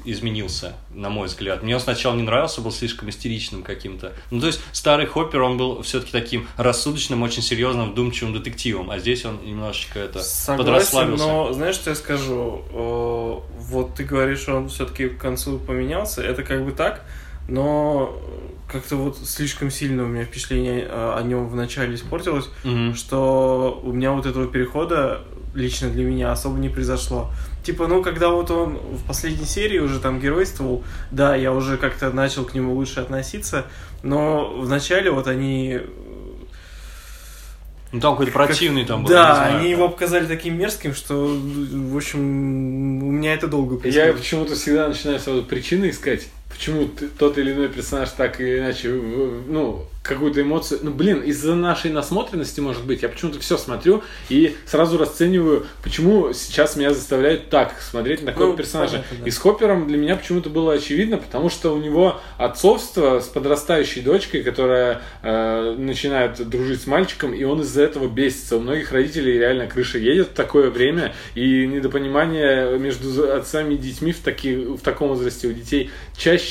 изменился, на мой взгляд. Мне он сначала не нравился, был слишком истеричным каким-то. Ну, то есть, старый Хоппер, он был все-таки таким рассудочным, очень серьезным, вдумчивым детективом, а здесь он немножечко это Согласен, подрасслабился. но знаешь, что я скажу? Э, Вот ты говоришь, он все-таки к концу поменялся. Это как бы так, но как-то вот слишком сильно у меня впечатление э, о нем вначале испортилось, Мгм. что у меня вот этого перехода лично для меня особо не произошло. Типа, ну, когда вот он в последней серии уже там геройствовал, да, я уже как-то начал к нему лучше относиться, но вначале вот они Ну, там какой-то противный там был. да, знаю. они его показали таким мерзким, что, в общем, у меня это долго Я происходит. почему-то всегда начинаю сразу причины искать. Почему тот или иной персонаж так или иначе, ну, какую-то эмоцию. Ну, блин, из-за нашей насмотренности, может быть, я почему-то все смотрю и сразу расцениваю, почему сейчас меня заставляют так смотреть на такого Ну, персонажа. понятно, да. И с Хоппером для меня почему-то было очевидно, потому что у него отцовство с подрастающей дочкой, которая э, начинает дружить с мальчиком, и он из-за этого бесится. У многих родителей реально крыша едет в такое время, и недопонимание между отцами и детьми в, таки, в таком возрасте у детей чаще,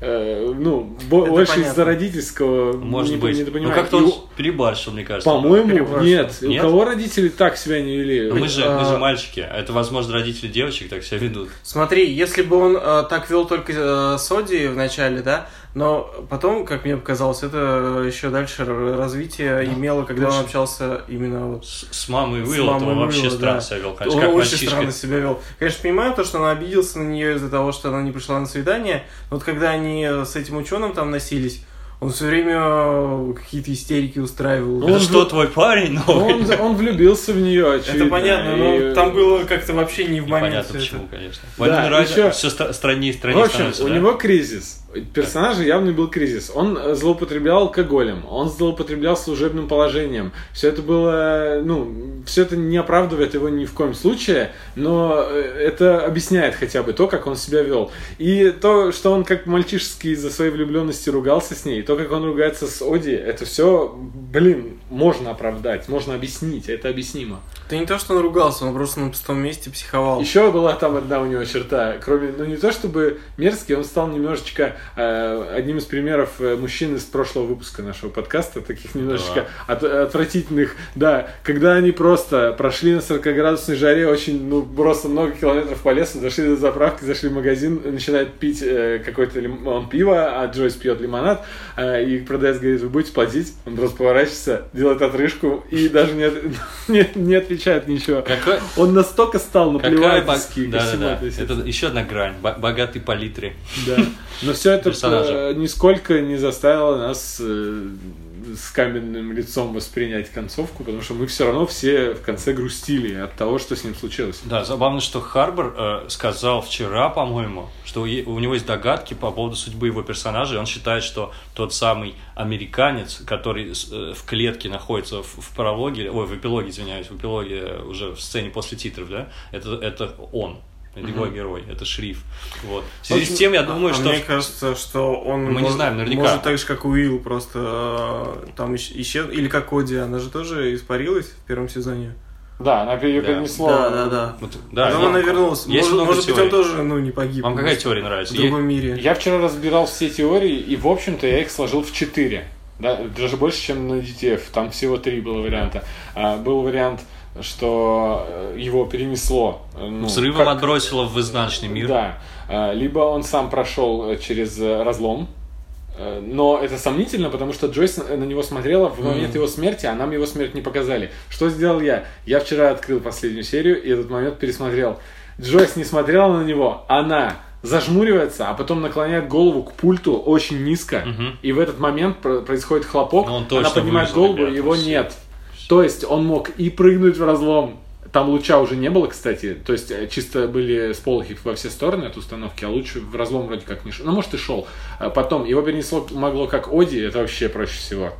э, ну, бо- Это больше понятно. из-за родительского Может не- быть. Ну, недопонимания. как-то И он у- перебарщил, мне кажется. По-моему, переборщил. нет. У Нет? кого родители так себя не вели? Но мы же, мы же А- мальчики, а это, возможно, родители девочек так себя ведут. Смотри, если бы он э, так вел только э, с Оди в начале, да, но потом, как мне показалось, это еще дальше развитие имело, когда он Лучше. общался именно вот С, с мамой Уилла, то он вообще Уилла, странно да. себя вел, конечно, Он как очень мальчишка. странно себя вел. Конечно, понимаю то, что он обиделся на нее из-за того, что она не пришла на свидание. Но вот когда они с этим ученым там носились, он все время э, какие-то истерики устраивал. Ну, Это он что, же- твой парень новый? он, он влюбился в нее, очевидно. Это понятно, но и- там было как-то вообще не в момент. Непонятно всё это. почему, конечно. Да, Вайнона еще- Райдер все страннее и В страннее общем, становится, у да? него кризис. Персонажа явный был кризис. Он э, злоупотреблял алкоголем, он злоупотреблял служебным положением. Все это было, ну, все это не оправдывает его ни в коем случае, но э, это объясняет хотя бы то, как он себя вел. И то, что он как мальчишески из-за своей влюбленности ругался с ней, то, как он ругается с Оди, это все, блин, можно оправдать, можно объяснить, это объяснимо. Это не то, что он ругался, он просто на пустом месте психовал. Еще была там одна у него черта, кроме, ну не то чтобы мерзкий, он стал немножечко одним из примеров э, мужчин из прошлого выпуска нашего подкаста, таких немножечко от- отвратительных, да, когда они просто прошли на 40-градусной жаре очень, ну просто много километров по лесу, зашли до заправки, зашли в магазин, начинают пить э, какой-то лим- он пиво, а Джойс пьет лимонад, э, и продавец говорит, вы будете платить, он просто поворачивается, делает отрыжку и [laughs] даже не, не, не отвечает ничего. Какой- Он настолько стал Какая бог- ко да, да, да. Это еще одна грань. Бо- Богатый палитры. Да. Но все это Персонажа. э, нисколько не заставило нас э, с каменным лицом воспринять концовку, потому что мы все равно все в конце грустили от того, что с ним случилось. Да, забавно, что Харбор э, сказал вчера, по-моему, что у у него есть догадки по поводу судьбы его персонажа, и он считает, что тот самый американец, который э, в клетке находится в, в прологе, ой, в эпилоге, извиняюсь, в эпилоге э, уже в сцене после титров, да, это, это он. Это его герой, это шриф. Вот. В связи с тем, я думаю, А что... Мне кажется, что он Мы не знаем наверняка. может так же, как Уилл, просто э, там исч- исчез... Или как Коди, она же тоже испарилась в первом сезоне. Да, она ее Да. перенесло. Да, да, да. Вот, да, Потом ну, она вернулась. есть Может, может быть, он тоже ну, не погиб. Вам какая теория нравится? В другом мире. Я вчера разбирал все теории, и, в общем-то, я их сложил в четыре. Да, даже больше, чем на DTF. Там всего три было варианта. А, был вариант, что э, его перенесло. э, ну, Взрывом как- отбросило в изнаночный мир. Да. А, Либо он сам прошел э, через э, разлом. Э, Но это сомнительно, потому что Джойс на него смотрела в момент его смерти, а нам его смерть не показали. Что сделал я? Я вчера открыл последнюю серию и этот момент пересмотрел. Джойс не смотрела на него, она зажмуривается, а потом наклоняет голову к пульту очень низко, Мгм. и в этот момент про- происходит хлопок, Но он она точно поднимает выжил, голову, ребята, его все. нет. То есть он мог и прыгнуть в разлом, там луча уже не было, кстати, то есть э, чисто были сполохи во все стороны от установки, а лучше в разлом вроде как не шел. Ну, может, и шел. А Потом его перенесло могло как Оди, это вообще проще всего.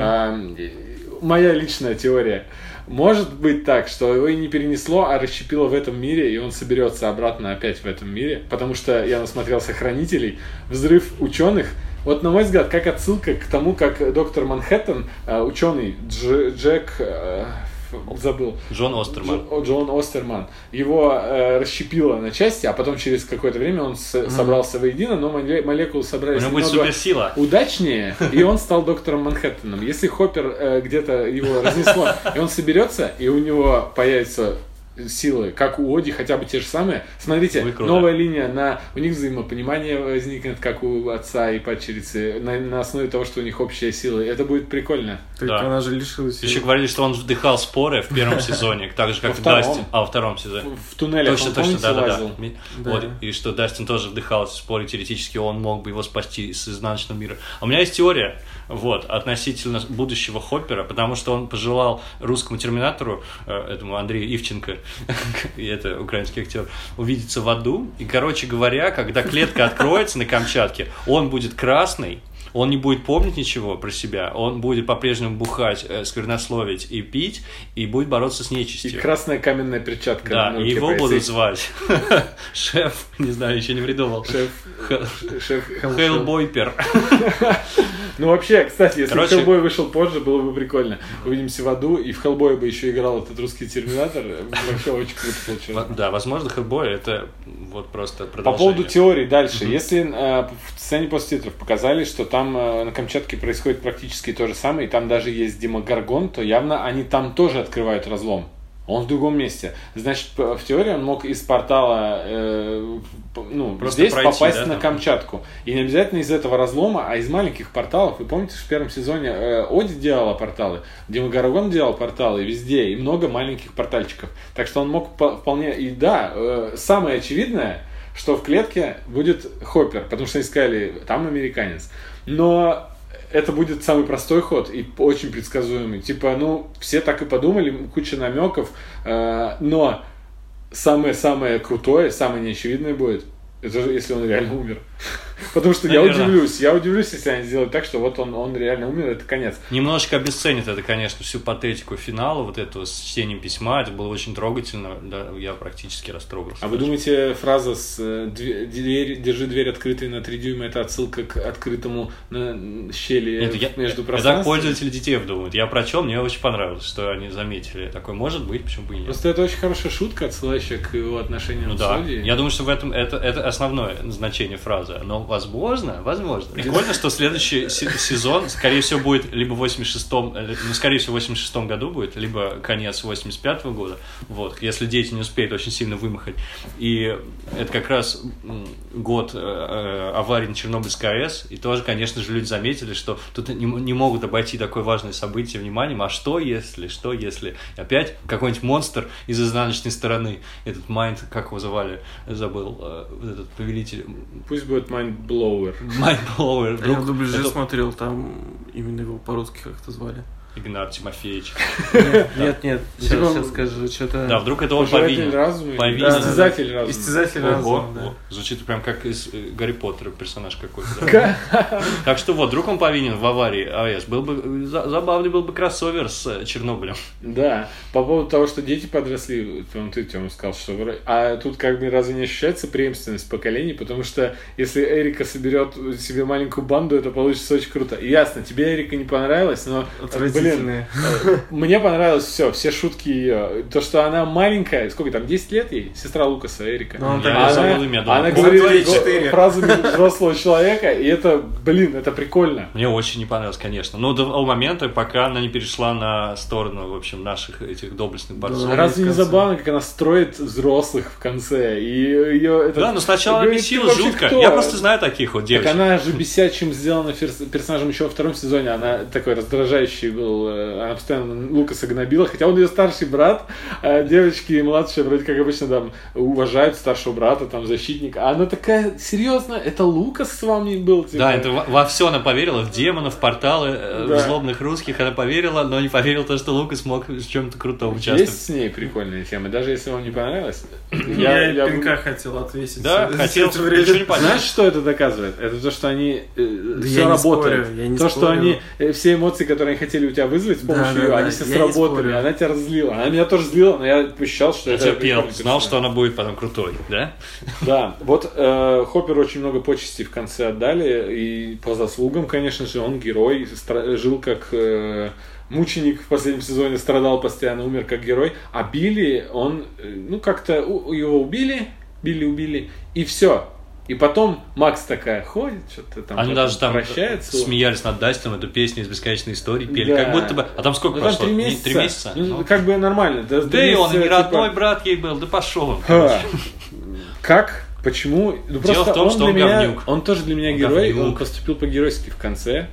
А, и- моя личная теория. Может быть так, что его и не перенесло, а расщепило в этом мире, и он соберется обратно опять в этом мире, потому что я насмотрелся хранителей, взрыв ученых. Вот, на мой взгляд, как отсылка к тому, как доктор Манхэттен, э, ученый Дж- Джек, э, забыл, Джон Остерман. Дж- Джон Остерман. Его э, расщепило на части, а потом через какое-то время он с- собрался воедино, но моле- молекулы У собрались него будет суперсила. удачнее, и он стал [laughs] доктором Манхэттеном. Если Хоппер э, где-то его разнесло, и он соберется, и у него появятся силы, как у Оди, хотя бы те же самые. Смотрите, новая линия, на, у них взаимопонимание возникнет, как у отца и падчерицы, на, на основе того, что у них общая сила. Это будет прикольно. Так Да. она же лишилась. Еще говорили, что он вдыхал споры в первом [laughs] сезоне, так же, как и. Дастин. А, во втором сезоне. В туннелях Точно, точно, да, да, да. Вот, и что Дастин тоже вдыхал споры, теоретически он мог бы его спасти с изнаночного мира. А у меня есть теория. Вот, относительно будущего Хоппера, потому что он пожелал русскому терминатору, э, этому Андрею Ивченко, [laughs] и это украинский актер, увидеться в аду. И, короче говоря, когда клетка откроется на Камчатке, он будет красный, он не будет помнить ничего про себя, он будет по-прежнему бухать, э, сквернословить и пить, и будет бороться с И нечистью. красная каменная перчатка. Да, на и его повисит. будут звать [laughs] шеф, не знаю, еще не придумал. Шеф, шеф Хейлбойпер. [laughs] Ну вообще, кстати, если Короче- Хеллбой вышел позже, было бы прикольно. Увидимся в аду, и в Хеллбое бы еще играл этот русский терминатор. Вообще очень круто получилось. Да, возможно, Хеллбой это вот просто По продолжение. поводу теорий дальше. Если э, в сцене после титров показали, что там э, на Камчатке происходит практически то же самое, и там даже есть Демогоргон, то явно они там тоже открывают разлом. Он в другом месте. Значит, в теории он мог из портала э, ну, Просто здесь пройти, попасть да, на там? Камчатку. И не обязательно из этого разлома, а из маленьких порталов. Вы помните, в первом сезоне э, Оди делала порталы, Демогоргон делал порталы везде, и много маленьких портальчиков. Так что он мог по- вполне... И да, э, самое очевидное, что в клетке будет Хоппер, потому что искали, там американец. Но это будет самый простой ход и очень предсказуемый. Типа, ну, все так и подумали, куча намеков, э, но самое-самое крутое, самое неочевидное будет, это же если он реально умер. Потому что я Наверное. удивлюсь, я удивлюсь, если они сделают так, что вот он, он реально умер, это конец. Немножечко обесценит это, конечно, всю патетику финала, вот этого с чтением письма. Это было очень трогательно. Да, я практически растрогался. А вы думаете, фраза с э, две- дверь, «Держи дверь открытой на 3 дюйма» это отсылка к открытому на щели Нет, я, между я пространствами? пользователи детей думают. Я прочел, мне очень понравилось, что они заметили. Такой может быть, почему бы и нет. Просто это очень хорошая шутка, отсылающая к его отношениям Ну с да. Оди. Я думаю, что в этом это, это основное значение фразы. Но возможно, возможно. Прикольно, что следующий се- сезон, скорее всего, будет либо в 86-м, э, ну, скорее всего, в 86-м году будет, либо конец 85-го года. Вот, если дети не успеют очень сильно вымахать. И это как раз год э, э, аварии на Чернобыльской АЭС. И тоже, конечно же, люди заметили, что тут не, не могут обойти такое важное событие вниманием. А что если, что если? Опять какой-нибудь монстр из изнаночной стороны, этот Mind, как его звали, забыл, э, вот этот повелитель, Пусть будет Mind Blower. Mind Blower, Я в дубляже это смотрел, там именно его по-русски как-то звали. Игнат Тимофеевич. Нет, нет, сейчас, Типа, сейчас скажу, что-то... Да, вдруг это он Пожиратель повинен. Истязатель разума. Истязатель Ого, разума, звучит прям как из э, Гарри Поттера персонаж какой-то. Так что вот, вдруг он повинен в аварии АЭС. Был бы за- забавный был бы кроссовер с э, Чернобылем. Да, по поводу того, что дети подросли, ты, Тёма, сказал, что... А тут как бы разве не ощущается преемственность поколений? Потому что если Эрика соберет себе маленькую банду, это получится очень круто. Ясно, тебе Эрика не понравилась, но... Отвратительные. мне понравилось все, все шутки ее. То, что она маленькая, сколько там, 10 лет ей? Сестра Лукаса, Эрика. Ну, так- она, она Помню. говорит фразами взрослого человека, и это, блин, это прикольно. Мне очень не понравилось, конечно. Но до того момента, пока она не перешла на сторону, в общем, наших этих доблестных борцов. Да. Разве не забавно, как она строит взрослых в конце? И ее это... Да, но сначала говорит, бесила «Ты вообще жутко. кто?» Я просто знаю таких вот Так девочек. она же бесячим сделана персонажем еще во втором сезоне. Она такой раздражающий был. Э, Она постоянно Лукаса гнобила, хотя он ее старший брат. а девочки младшие вроде как обычно там уважают старшего брата, там защитника. А она такая, серьезно, это Лукас с вами был? Типа, Да, это во, во все она поверила, в демонов, в порталы, э, Да. в злобных русских она поверила, но не поверила то, что Лукас мог в чем-то крутом участвовать. Есть с ней прикольные темы, даже если вам не понравилось. Я, я- пинка хотел отвесить. Да, хотел, это время. ничего не понятно. Знаешь, что это доказывает? Это то, что они э, Да все я не работает. спорю, я то, что спорю. они э, все эмоции, которые они хотели у тебя вызвать с помощью да, ее, да, они все сработали. Она тебя разлила. Она меня тоже злила, но я посчитал, что Я это терпел, знал, что персонаж. она будет потом крутой, да? Да, вот э, Хопперу очень много почестей в конце отдали, и по заслугам, конечно же, он герой, стра- жил как э, мученик в последнем сезоне, страдал постоянно, умер как герой, а Билли, он, э, ну, как-то его убили, Билли убили, и все. И потом Макс такая ходит, что-то там Они даже там прощается. смеялись над Дастином, эту песню из бесконечной истории пели. Да. Как будто бы. А там сколько Ну, там прошло? три Не- месяца. Три месяца? Ну, Ну, как бы нормально. Да, Да и он не типа, родной брат ей был, да пошел он. Ха. Как? Почему? Ну, Дело в том, что для он меня, говнюк. Он тоже для меня Он герой. говнюк. Он поступил по-геройски в конце.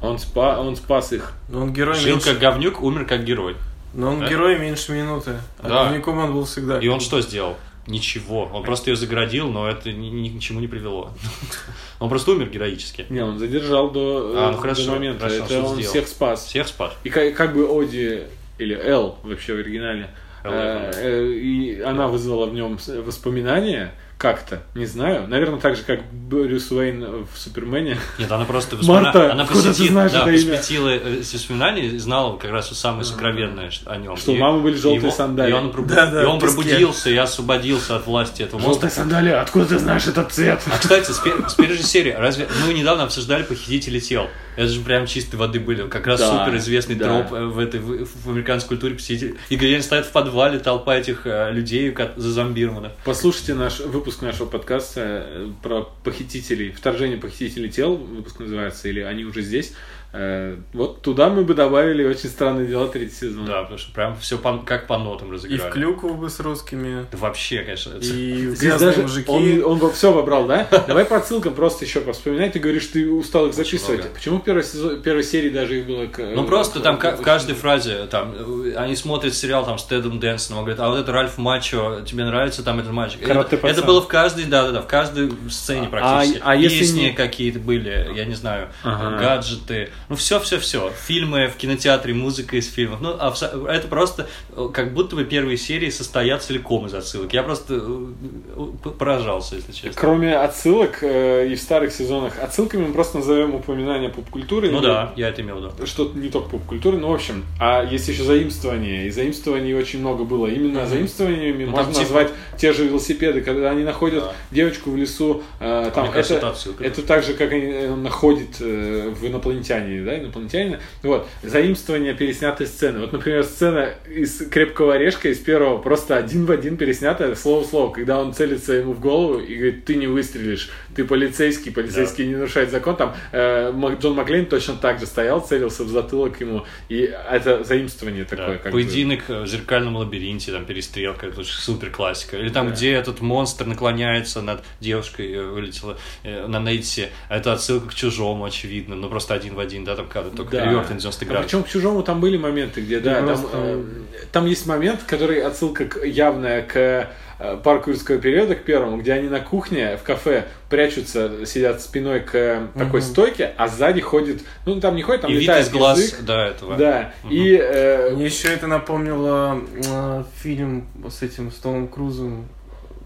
Он, спа, он спас их. Но он герой Жил меньше... как говнюк, умер как герой. Но он Да? герой меньше минуты. А Да. говнюком он был всегда. И он что сделал? Ничего. Он просто ее заградил, но это ни, ни к чему не привело. [laughs] Он просто умер героически. Не, он задержал до, А, ну до хорошо, момента. хорошо, Это он сделал? всех спас. Всех спас. И как, как бы Оди, или Эл вообще в оригинале, Эл, э, э, и она вызвала в нем воспоминания как-то, не знаю. Наверное, так же, как Брюс Уэйн в Супермене. Нет, она просто [laughs] Марта, воспомина- она откуда ты посвятила, знаешь да, это имя? посвятила э, эти воспоминания и знала как раз самое сокровенное о нем. Что у И- мамы были желтые его- сандалии. И он, пробу- Да-да, и он пробудился и освободился от власти этого монстра. Желтые сандалии, откуда ты знаешь этот цвет? А, кстати, с, пер- с первой же серии, разве мы недавно обсуждали похитители тел? Это же прям чистой воды были. Как раз Да, супер известный да. троп э, в этой в, в американской культуре посетителей. И где они стоят в подвале, толпа этих э, людей ка- зазомбированных. Послушайте наш выпуск нашего подкаста э, про похитителей, вторжение похитителей тел, выпуск называется, или они уже здесь. Э, Вот туда мы бы добавили очень странные дела третий сезон. Да, потому что прям все как по нотам И разыграли. в клюкву бы с русскими, Да вообще, конечно. это- и [laughs] Здесь грязные даже мужики. он, он во все вобрал, да? Давай по ссылкам просто еще повспоминай. Ты говоришь, ты устал их записывать. Почему в первой, сезон, первой серии даже их было... Ну просто к- там в каждой фразе, там, э, они смотрят сериал там с Тедом Дэнсоном, он говорит, а вот это Ральф Мачо, тебе нравится там этот мальчик? Это, было в каждой, да-да-да, в каждой сцене А- практически. а если Песни не- какие-то были, я не знаю, Ага. гаджеты, ну все-все-все, фильмы в кинотеатре, музыка из фильмов, ну а это просто э, как будто бы первые серии состоят целиком из отсылок. Я просто э, поражался, если честно. Кроме отсылок э, и в старых сезонах, отсылками мы просто назовем упоминания поп-культуры. Ну или да, я это имел в виду. Что-то не только поп-культуры, но в общем. А есть еще заимствования. И заимствований очень много было. Именно заимствованиями Ну, можно типа- назвать те же велосипеды, когда они находят Да. девочку в лесу. э, там, мне кажется, это, это отсылка. это так же, как они э, находят э, в инопланетяне, да, инопланетянина. Вот. Заимствование переснятой сцены. Вот, например, сцена из крепкого орешка из первого просто один в один переснятая слово в слово, когда он целится ему в голову и говорит, ты не выстрелишь, ты полицейский, полицейский не нарушает закон. Там э, Джон Маклейн точно так же стоял, целился в затылок ему. И это заимствование Да. такое. как бы. Поединок э, в зеркальном лабиринте, там перестрелка, это супер классика. Или там, Да. где этот монстр наклоняется над девушкой, э, вылетела э, на Нейте. Это отсылка к чужому, очевидно. Ну просто один в один, да, там кадр, только Да. перевернут на 90 А градусов. причем к чужому там были моменты, где, да, там, Просто- э, там есть момент, который отсылка к- явная к э, парку юрского периода, к первому, где они на кухне в кафе прячутся, сидят спиной к э, такой Мгм. стойке, а сзади ходит, ну там не ходит, там И вид летает из глаз, язык. да, этого. Да, Мгм. и э, Мне еще это напомнило э, фильм с этим, с Томом Крузом,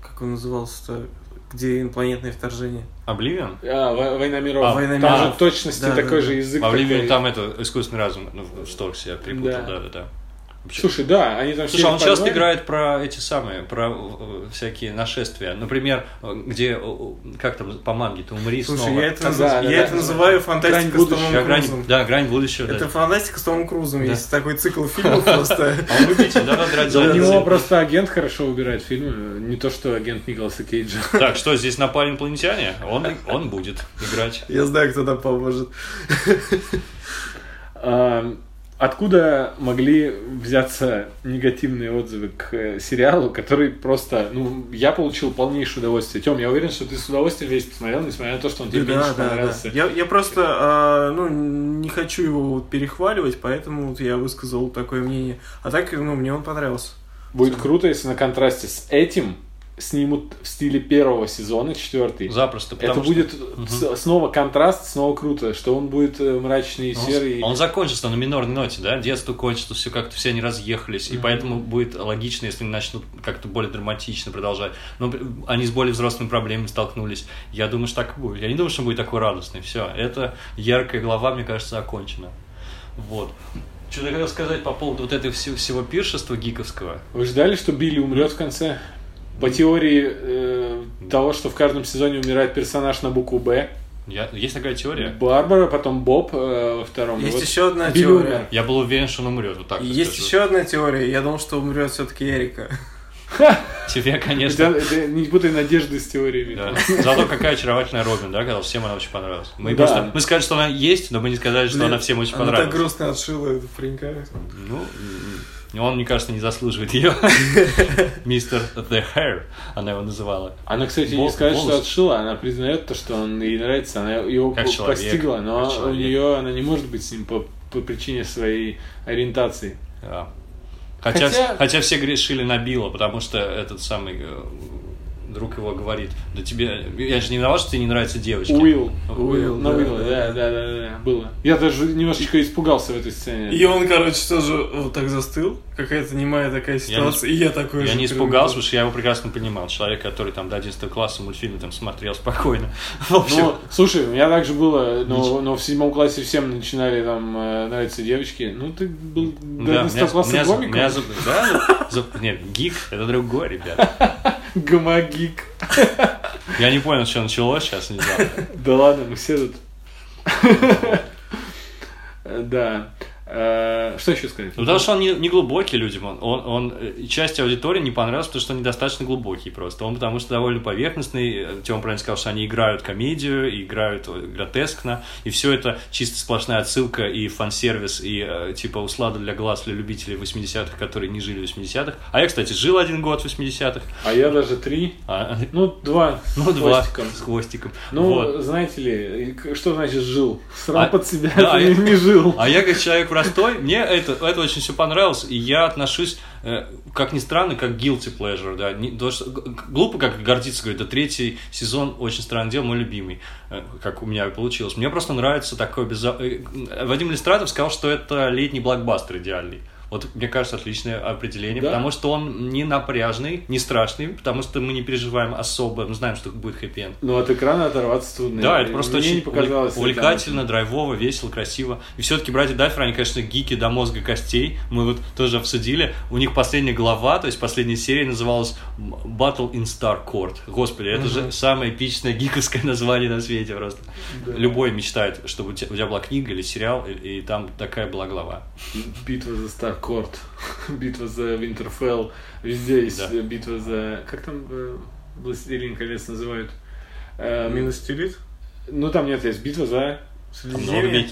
как он назывался-то, где инопланетное вторжение. Обливион? а, «Во- Война миров. А, «Война там миров». же точности Да, такой да, же да. язык. В Обливион такой. там это искусственный разум ну, в себя припутал, Да. да, да, да. Вообще- Слушай, да, они там Слушай, все а он в часто подвале. играет про эти самые, про э, всякие нашествия. Например, э, где, э, как там, по манге, ты умри Слушай, снова. я это, Да, наз- да, я да, это да. называю Грань фантастика с будущего. Томом Я грань, Крузом. да, грань будущего. Это да. фантастика с Томом Крузом. Да. Есть такой цикл [laughs] фильмов просто. А он любитель, да, драть У него просто агент хорошо выбирает фильмы, не то что агент Николаса Кейджа. [laughs] Так, что, здесь напали инопланетяне? Он, он будет играть. Я знаю, кто там поможет. [laughs] Откуда могли взяться негативные отзывы к э, сериалу, который просто, ну, я получил полнейшее удовольствие. Тем, я уверен, что ты с удовольствием весь посмотрел, несмотря на то, что он тебе меньше понравился. Я, я просто а, ну, не хочу его вот перехваливать, поэтому вот я высказал такое мнение. А так, ну, мне он понравился. Будет круто, если на контрасте с этим снимут в стиле первого сезона, четвертый. Запросто. Это что- будет с- снова контраст, снова круто, что он будет э, мрачный Он- серый. Он закончится на минорной ноте, да? Детство кончится, все как-то все они разъехались. И поэтому будет логично, если они начнут как-то более драматично продолжать. Но они с более взрослыми проблемами столкнулись. Я думаю, что так и будет. Я не думаю, что он будет такой радостный. Все. Это яркая глава, мне кажется, окончена. Вот. Что я хотел сказать по поводу вот этого всего, всего пиршества гиковского. Вы ждали, что Билли умрет в конце? По теории э, того, что в каждом сезоне умирает персонаж на букву Б. Я, есть такая теория? Барбара, потом Боб э, во втором. Есть вот еще одна Билли теория. умер. Я был уверен, что он умрет. Вот так Есть скажу. еще одна теория. Я думал, что умрет все-таки Эрика. [laughs] Тебе, конечно. это не путай надежды с теориями. Да. Зато какая очаровательная Робин, да, когда всем она очень понравилась. Мы Да. просто мы сказали, что она есть, но мы не сказали, что Блин, она всем очень Она так понравилась. грустно отшила эту паренька. Ну, он, мне кажется, не заслуживает ее. [laughs] Мистер The Hair, она его называла. Она, кстати, Бол- не сказать, что волос. отшила, она признает то, что он ей нравится, она его Как человек, постигла, но как у нее она не может быть с ним по, по причине своей ориентации. Да. Хотя, Хотя- хотя... все грешили на Билла, потому что этот самый э, друг его говорит, да тебе, я же не виноват, что тебе не нравятся девочки. Уилл. Уилл, На да, Уилла, да. да, да, было. Я даже немножечко испугался в этой сцене. И он, короче, тоже вот так застыл. Какая-то немая такая ситуация. и я такой Я же не испугался, потому что я его прекрасно понимал. Человек, который там до 11 класса мультфильмы там смотрел спокойно. [laughs] В общем, Ну, слушай, у меня также было, но, но в седьмом классе всем начинали там э, нравиться девочки. Ну, ты был до да, 11 класса гомиком. [laughs] да, за- нет, гик, это другой, ребят. Гомогик. Я не понял, что началось сейчас, не знаю. Да ладно, мы все тут. Да. Э, Что еще сказать? Ну, потому что он не, не глубокий людям. Он, он, он, э, часть аудитории не понравилась, потому что он недостаточно глубокий просто. Он потому что довольно поверхностный. Э, Тёма правильно сказал, что они играют комедию, играют гротескно. И все это чисто сплошная отсылка и фан-сервис, и типа услада для глаз для любителей 80-х, которые не жили в 80-х. А я, кстати, жил один год в 80-х. А я даже три. А, Ну, два. ну, с два хвостиком. с хвостиком. Ну, Вот. знаете ли, что значит жил? Срал А- под себя, да, [laughs] это я- не, не жил. А я как человек простой, мне это, это очень все понравилось, и я отношусь, э, как ни странно, как guilty pleasure, да, не- то, что- глупо как гордиться, говорит, да третий сезон очень странное дело, мой любимый, э, как у меня получилось. Мне просто нравится такой безо... э, Вадим Листратов сказал, что это летний блокбастер идеальный. Вот, мне кажется, отличное определение, Да. потому что он не напряжный, не страшный, потому что мы не переживаем особо, мы знаем, что будет хэппи-энд. Ну, от экрана оторваться трудно. Да, это просто Мне очень не показалось. увлек- увлекательно, драйвово, весело, красиво. И все-таки братья Даффер, они, конечно, гики до мозга костей. Мы вот тоже обсудили. У них последняя глава, то есть последняя серия называлась Battle in Star Court. Господи, это же самое эпичное гиковское [laughs] название на свете просто. Да. Любой мечтает, чтобы у тебя, у тебя была книга или сериал, и, и там такая была глава. Битва за Старкорт, [laughs] битва за Винтерфелл, везде есть Да. битва за... Как там э, Властелин колец называют? Эм, Миностелит? Ну, там нет, есть битва за... Средиземье?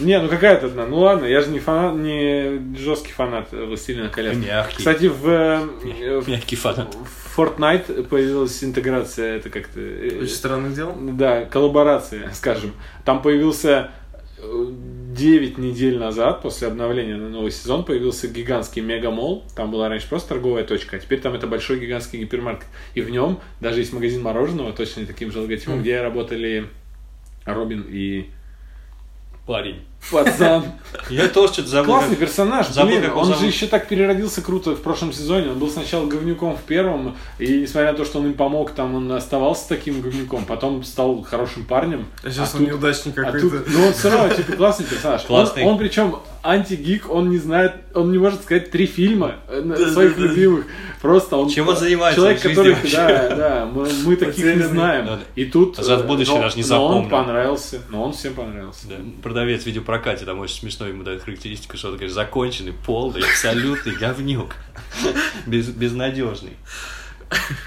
Не, ну какая-то одна. Ну ладно, я же не фанат, не жесткий фанат Властелина колец. Мягкий. Кстати, в, э, в Мягкий фанат. в Fortnite появилась интеграция, это как-то... э, Очень странных дел. Да, коллаборация, скажем. Там появился 9 недель назад, после обновления на новый сезон, появился гигантский мегамол. Там была раньше просто торговая точка, а теперь там это большой гигантский гипермаркет. И в нем даже есть магазин мороженого, точно таким же логотипом, где работали Робин и Парень. Пацан. Я тоже что-то забыл. Классный персонаж, забыл, блин, его он же еще так переродился круто в прошлом сезоне. Он был сначала говнюком в первом, и несмотря на то, что он им помог, там он оставался таким говнюком, потом стал хорошим парнем. А сейчас А он тут- неудачник А какой-то. тут, ну он все равно, типа, классный персонаж. Классный. Он, он причем антигик, он не знает, он не может сказать три фильма э, своих любимых. Просто он... Чем он занимается Человек, который, да, да, мы, мы таких не знаем. И тут... В э, будущее даже не но он запомнил. понравился, но он всем понравился. Да. Продавец в видеопрокате, там очень смешно ему дает характеристику, что он говорит, законченный, полный, абсолютный говнюк. Без, безнадежный.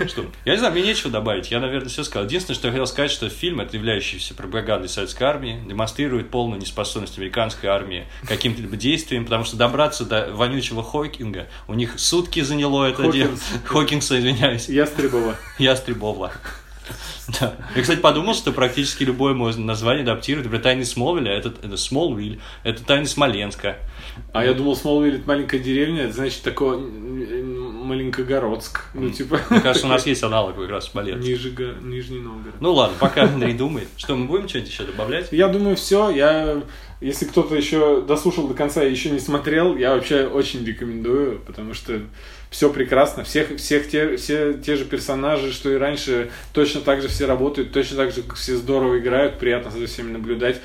Что? Я не знаю, мне нечего добавить. Я, наверное, все сказал. Единственное, что я хотел сказать, что фильм, это являющийся пропагандой советской армии, демонстрирует полную неспособность американской армии к каким-либо действиям, потому что добраться до вонючего Хокинга у них сутки заняло это дело. Хокинс. Хокинса, извиняюсь. Ястребова. Ястребова. [laughs] Да. Я, кстати, подумал, что практически любое можно название адаптировать. Например, «Тайны Смолвиля» — это, это Смолвиль, это «Тайны Смоленска». А я думал, Смолвиль это маленькая деревня, это значит такое Маленькогородск. Ну, типа... Мне кажется, у нас есть аналог как раз Смоленск. Нижего- Нижний Новгород. Ну ладно, пока [laughs] Андрей думает. Что, мы будем что-нибудь еще добавлять? Я думаю, все. Я, если кто-то еще дослушал до конца и еще не смотрел, я вообще очень рекомендую, потому что все прекрасно. Всех, всех те, все те же персонажи, что и раньше, точно так же все работают, точно так же все здорово играют, приятно за всеми наблюдать.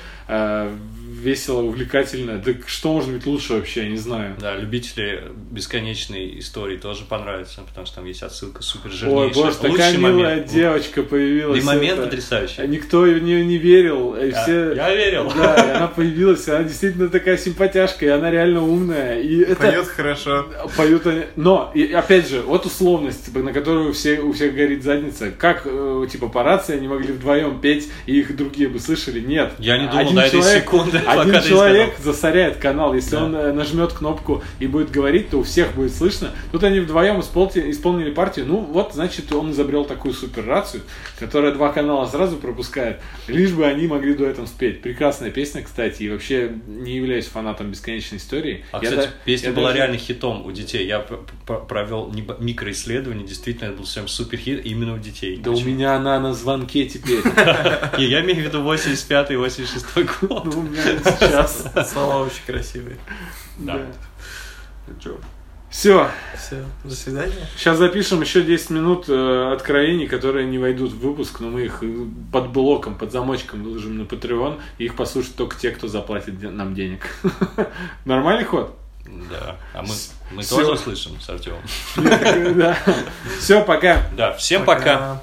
Весело, увлекательно. Да что может быть лучше вообще, я не знаю. Да, любители бесконечной истории тоже понравятся, потому что там есть отсылка супер Ой, жирнейшая. боже, такая Лучший милая момент. девочка появилась. И момент это. потрясающий. Никто в нее не верил. и Я- все... я верил. Да, и она появилась, она действительно такая симпатяшка, и она реально умная. И это... Поет хорошо. Поют они. Но, и, опять же, вот условность, типа, на которую все, у всех горит задница. Как, э, типа, по рации они могли вдвоем петь, и их другие бы слышали? Нет. Я не думал Один до этой человек- секунды. Один человек засоряет канал. Если Да. он э, нажмет кнопку и будет говорить, то у всех будет слышно. Тут они вдвоем исполнили, исполнили партию. Ну, вот, значит, он изобрел такую супер рацию, которая два канала сразу пропускает. Лишь бы они могли дуэтом спеть. Прекрасная песня, кстати. И вообще не являюсь фанатом бесконечной истории. А, Я кстати, да- песня я была даже- реально хитом у детей. Я провел микроисследование, действительно, это был прям супер хит именно у детей. Да у Почему? меня она на звонке теперь. [laughs] Я имею в виду 85-86 год. Ну, сейчас. Слова очень красивые. Да. Все, Все, до свидания. сейчас запишем еще 10 минут э, откровений, которые не войдут в выпуск, но мы их э, под блоком, под замочком выложим на Patreon, и их послушают только те, кто заплатит нам денег. [laughs] Нормальный ход? Да. А мы, мы тоже слышим с Артемом. [laughs] Да. Все, пока. Да, всем пока.